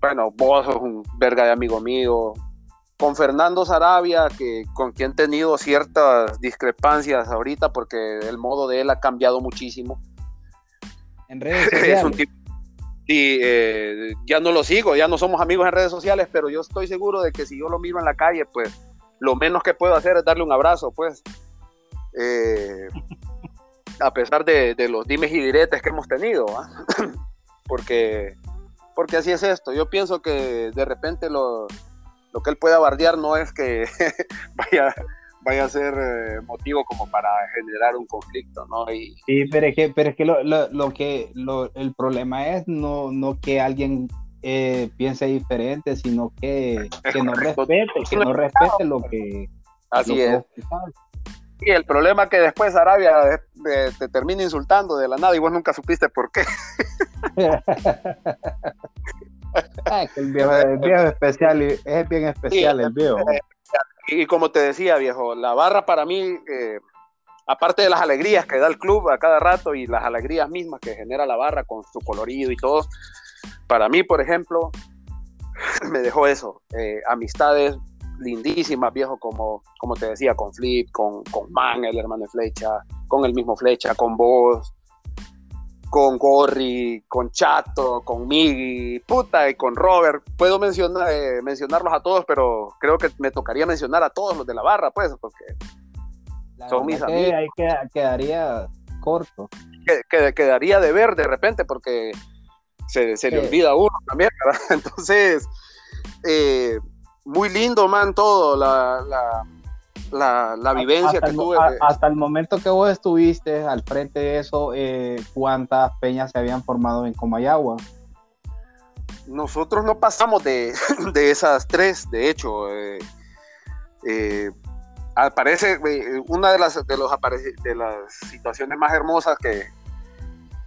bueno, vos sos un verga de amigo mío. Con Fernando Sarabia, que, con quien he tenido ciertas discrepancias ahorita, porque el modo de él ha cambiado muchísimo. En redes sociales. es un tipo y eh, ya no lo sigo, ya no somos amigos en redes sociales, pero yo estoy seguro de que si yo lo miro en la calle, pues lo menos que puedo hacer es darle un abrazo, pues. Eh, a pesar de, los dimes y diretes que hemos tenido, porque, porque así es esto. Yo pienso que de repente los, lo que él pueda bardear no es que vaya, vaya a ser eh, motivo como para generar un conflicto, ¿no? Y, sí, pero es que, pero es que lo, lo, que lo, el problema es no, no que alguien eh, piense diferente, sino que, que no respete, que no respete lo que... Así es. y el problema es que después Arabia te termina insultando de la nada y vos nunca supiste por qué. Ah, el, viejo, es especial, es bien especial el viejo. Y, como te decía, viejo, la barra para mí, eh, aparte de las alegrías que da el club a cada rato y las alegrías mismas que genera la barra con su colorido y todo, para mí, por ejemplo, me dejó eso, eh, amistades lindísimas, viejo, como, como te decía, con Flip, con, con Man, el hermano de Flecha, con el mismo Flecha, con vos, con Gorri, con Chato, con Migi, puta, y con Robert. Puedo mencionar, eh, mencionarlos a todos, pero creo que me tocaría mencionar a todos los de la barra, pues, porque son mis amigos. Ahí quedaría corto. quedaría de ver de repente, porque se, le olvida a uno también, ¿verdad? Entonces, eh, muy lindo, man, todo, la, la la, vivencia que tuve. hasta el momento que vos estuviste al frente de eso, eh, ¿cuántas peñas se habían formado en Comayagua? Nosotros no pasamos de, esas tres, de hecho. Eh, aparece una de las, de, los de las situaciones más hermosas que,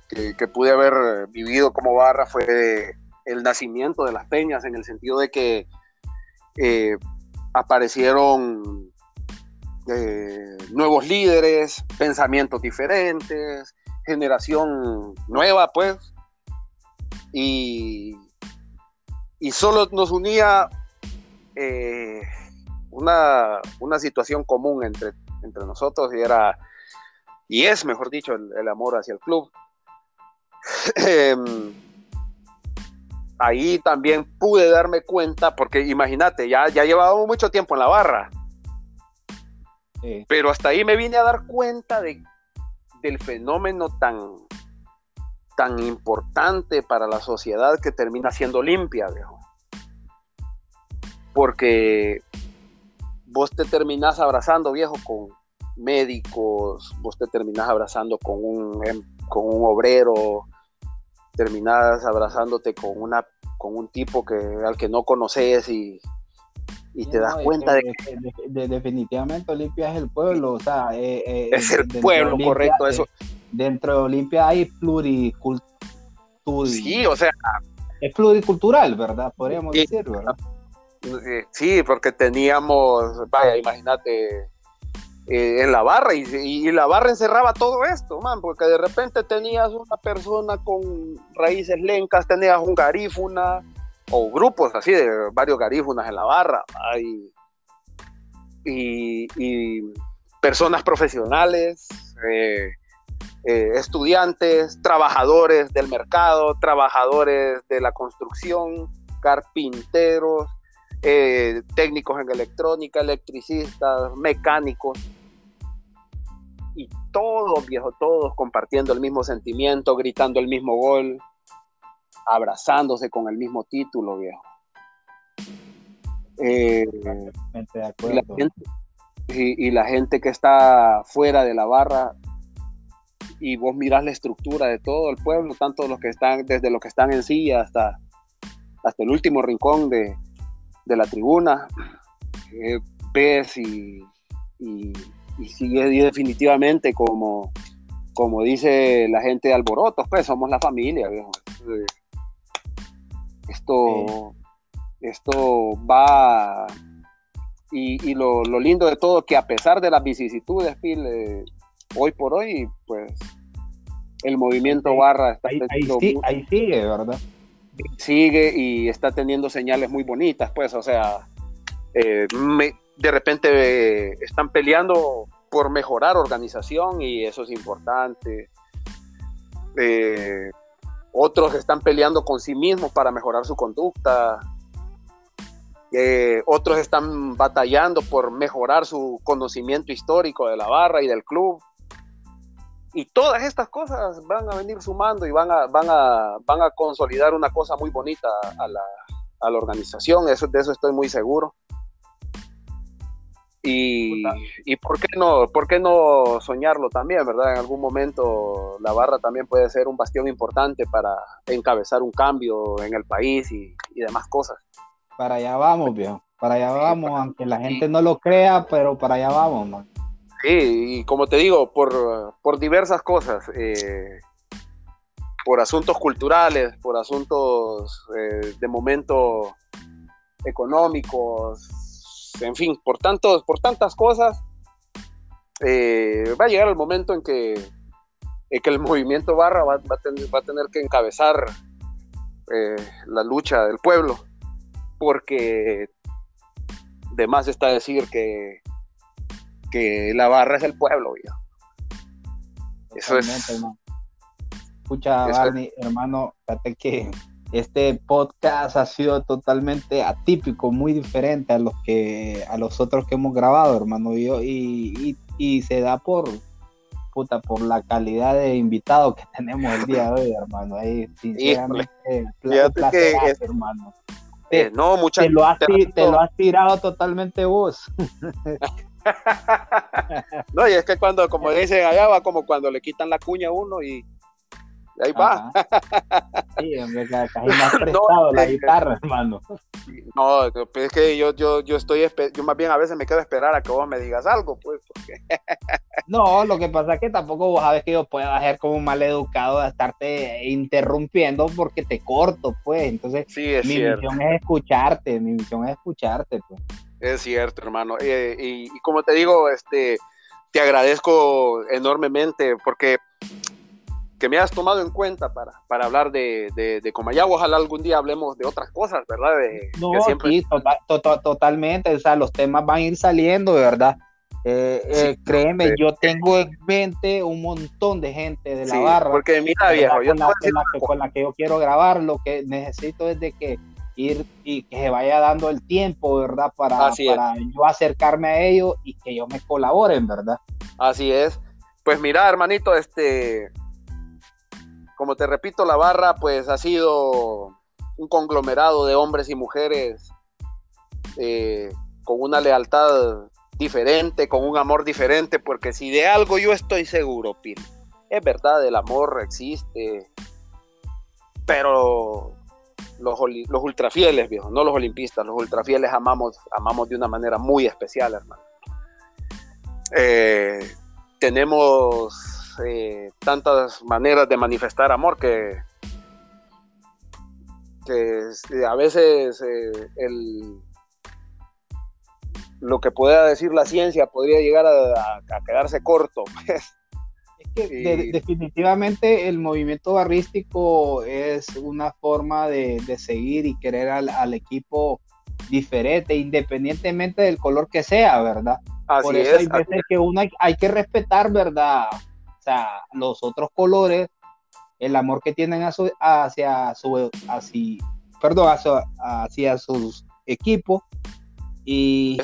que, pude haber vivido como barra fue el nacimiento de las peñas, en el sentido de que aparecieron eh, nuevos líderes, pensamientos diferentes, generación nueva, pues. Y, y solo nos unía eh, una, situación común entre, entre nosotros y era, y es, mejor dicho, el, amor hacia el club. Em, ahí también pude darme cuenta, porque imagínate, ya, ya llevábamos mucho tiempo en la barra. Pero hasta ahí me vine a dar cuenta de, del fenómeno tan, tan importante para la sociedad que termina siendo limpia, viejo. Porque vos te terminás abrazando, viejo, con médicos, vos te terminás abrazando con un, em, con un obrero, terminás abrazándote con, una, con un tipo que, al que no conoces y, y te das cuenta de que... definitivamente Olimpia es el pueblo, o sea... Eh, eh, es el pueblo, correcto, eso. Dentro de Olimpia hay pluricultura. Sí, o sea... Es pluricultural, ¿verdad? Podríamos decir, ¿verdad? Sí, porque teníamos, vaya, imagínate, eh, en la barra y, la barra encerraba todo esto, man, porque de repente tenías una persona con raíces lencas, tenías un garífuna, o grupos así de varios garífunas en la barra y, personas profesionales, eh, eh, estudiantes, trabajadores del mercado, trabajadores de la construcción, carpinteros, técnicos en electrónica, electricistas, mecánicos. Todos, viejo, todos compartiendo el mismo sentimiento, gritando el mismo gol, abrazándose con el mismo título, viejo. Eh, y, la gente, que está fuera de la barra y vos mirás la estructura de todo el pueblo, tanto los que están, desde los que están en silla hasta, hasta el último rincón de, la tribuna, eh, ves y, y, sigue definitivamente como, como dice la gente de Alborotos, pues somos la familia, viejo. Esto, esto va, y, lo, lindo de todo, que a pesar de las vicisitudes, eh, hoy por hoy, pues el movimiento barra está ahí, ahí, sigue, ¿verdad? Sigue y está teniendo señales muy bonitas, pues, o sea, eh, de repente eh, están peleando por mejorar organización y eso es importante. Eh, otros están peleando con sí mismos para mejorar su conducta, eh, otros están batallando por mejorar su conocimiento histórico de la barra y del club. Y todas estas cosas van a venir sumando y van a, van a, van a consolidar una cosa muy bonita a la, a la organización, eso, de eso estoy muy seguro. Y, y, por qué no, por qué no soñarlo también, ¿verdad? En algún momento la barra también puede ser un bastión importante para encabezar un cambio en el país y, demás cosas. Para allá vamos, viejo. Para allá vamos, aunque la gente no lo crea, pero para allá vamos, man. Sí, y como te digo, por, por diversas cosas. Eh, por asuntos culturales, por asuntos eh, de momento económicos, en fin, por, tantos, por tantas cosas, eh, va a llegar el momento en que, que el movimiento barra va, a tener, va, a tener, que encabezar eh, la lucha del pueblo, porque de más está decir que, que la barra es el pueblo. Eso es... Escucha, Barney, hermano, fíjate que este podcast ha sido totalmente atípico, muy diferente a los que a los otros que hemos grabado, hermano. Y, y, se da por puta, por la calidad de invitado que tenemos el día de hoy, hermano. Ahí, sinceramente, que hermano. Eh, no, muchas te, lo has, te lo has tirado totalmente vos. no, y es que cuando, como dicen allá, va como cuando le quitan la cuña a uno y ahí va. Sí, hombre, casi más prestado la guitarra, hermano. No, es que yo, yo, yo estoy, yo más bien a veces me quedo a esperar a que vos me digas algo, pues. No, lo que pasa es que tampoco vos sabes que yo pueda ser como mal educado de estarte interrumpiendo porque te corto, pues. Entonces, mi misión es escucharte, mi misión es escucharte, pues. Es cierto, hermano. Eh, y, y como te digo, este, te agradezco enormemente porque que me has tomado en cuenta para, para hablar de, de, Comayagua. Ojalá algún día hablemos de otras cosas, ¿verdad? no, sí, totalmente. O sea, los temas van a ir saliendo, de verdad. Eh, eh, créeme, yo tengo en mente un montón de gente de la barra. Porque mira, viejo, yo con, la, que, con la que yo quiero grabar, lo que necesito es de que ir y que se vaya dando el tiempo, ¿verdad? Para, para yo acercarme a ellos y que ellos me colaboren, ¿verdad? Así es. Pues mira, hermanito, este, como te repito, la barra pues ha sido un conglomerado de hombres y mujeres eh, con una lealtad diferente, con un amor diferente, porque si de algo yo estoy seguro, Pil, es verdad, el amor existe, pero los, los ultrafieles, viejo, no los olimpistas, los ultrafieles amamos, amamos de una manera muy especial, hermano. Eh, tenemos eh, tantas maneras de manifestar amor que, que a veces eh, el, lo que pueda decir la ciencia podría llegar a, quedarse corto. Es que definitivamente el movimiento barrístico es una forma de, seguir y querer al, equipo diferente, independientemente del color que sea, ¿verdad? Por eso hay veces que uno hay, que respetar, ¿verdad? Sea, los otros colores, el amor que tienen hacia su, hacia, perdón, hacia, sus equipos y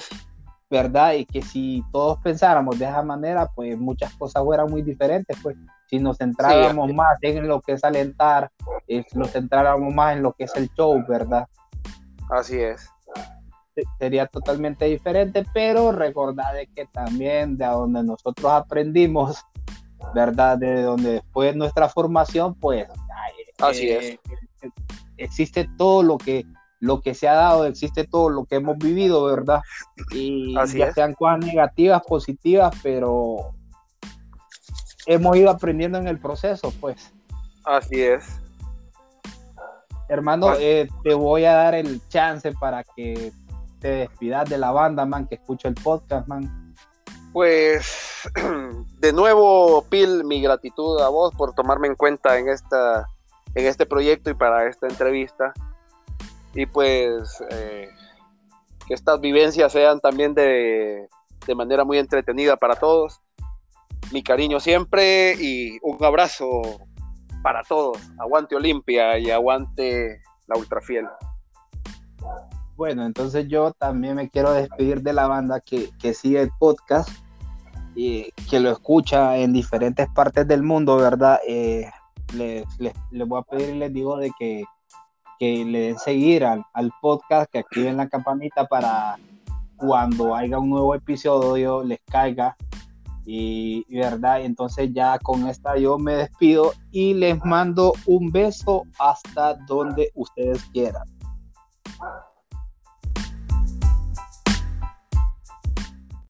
verdad y que si todos pensáramos de esa manera pues muchas cosas fueran muy diferentes pues. Si nos centráramos más en lo que es alentar si nos centráramos más en lo que es el show verdad así es. Sería totalmente diferente pero recordad que también de donde nosotros aprendimos ¿verdad? De donde después nuestra formación, pues, así es. Existe todo lo que lo que se ha dado, existe todo lo que hemos vivido, ¿verdad? Y ya sean cosas negativas, positivas, pero hemos ido aprendiendo en el proceso, pues. Así es. Hermano, eh, te voy a dar el chance para que te despidas de la banda, man, que escucho el podcast, man. Pues de nuevo, Pil, mi gratitud a vos por tomarme en cuenta en, esta, en este proyecto y para esta entrevista. Y pues eh, que estas vivencias sean también de, de manera muy entretenida para todos. Mi cariño siempre y un abrazo para todos. Aguante Olimpia y aguante la Ultrafiel. Bueno, entonces yo también me quiero despedir de la banda que, que sigue el podcast y que lo escucha en diferentes partes del mundo, ¿verdad? Eh, les, les, les, voy a pedir y les digo de que, que le den seguir al, podcast, que activen la campanita para cuando haya un nuevo episodio les caiga. Y verdad, entonces ya con esta yo me despido y les mando un beso hasta donde ustedes quieran.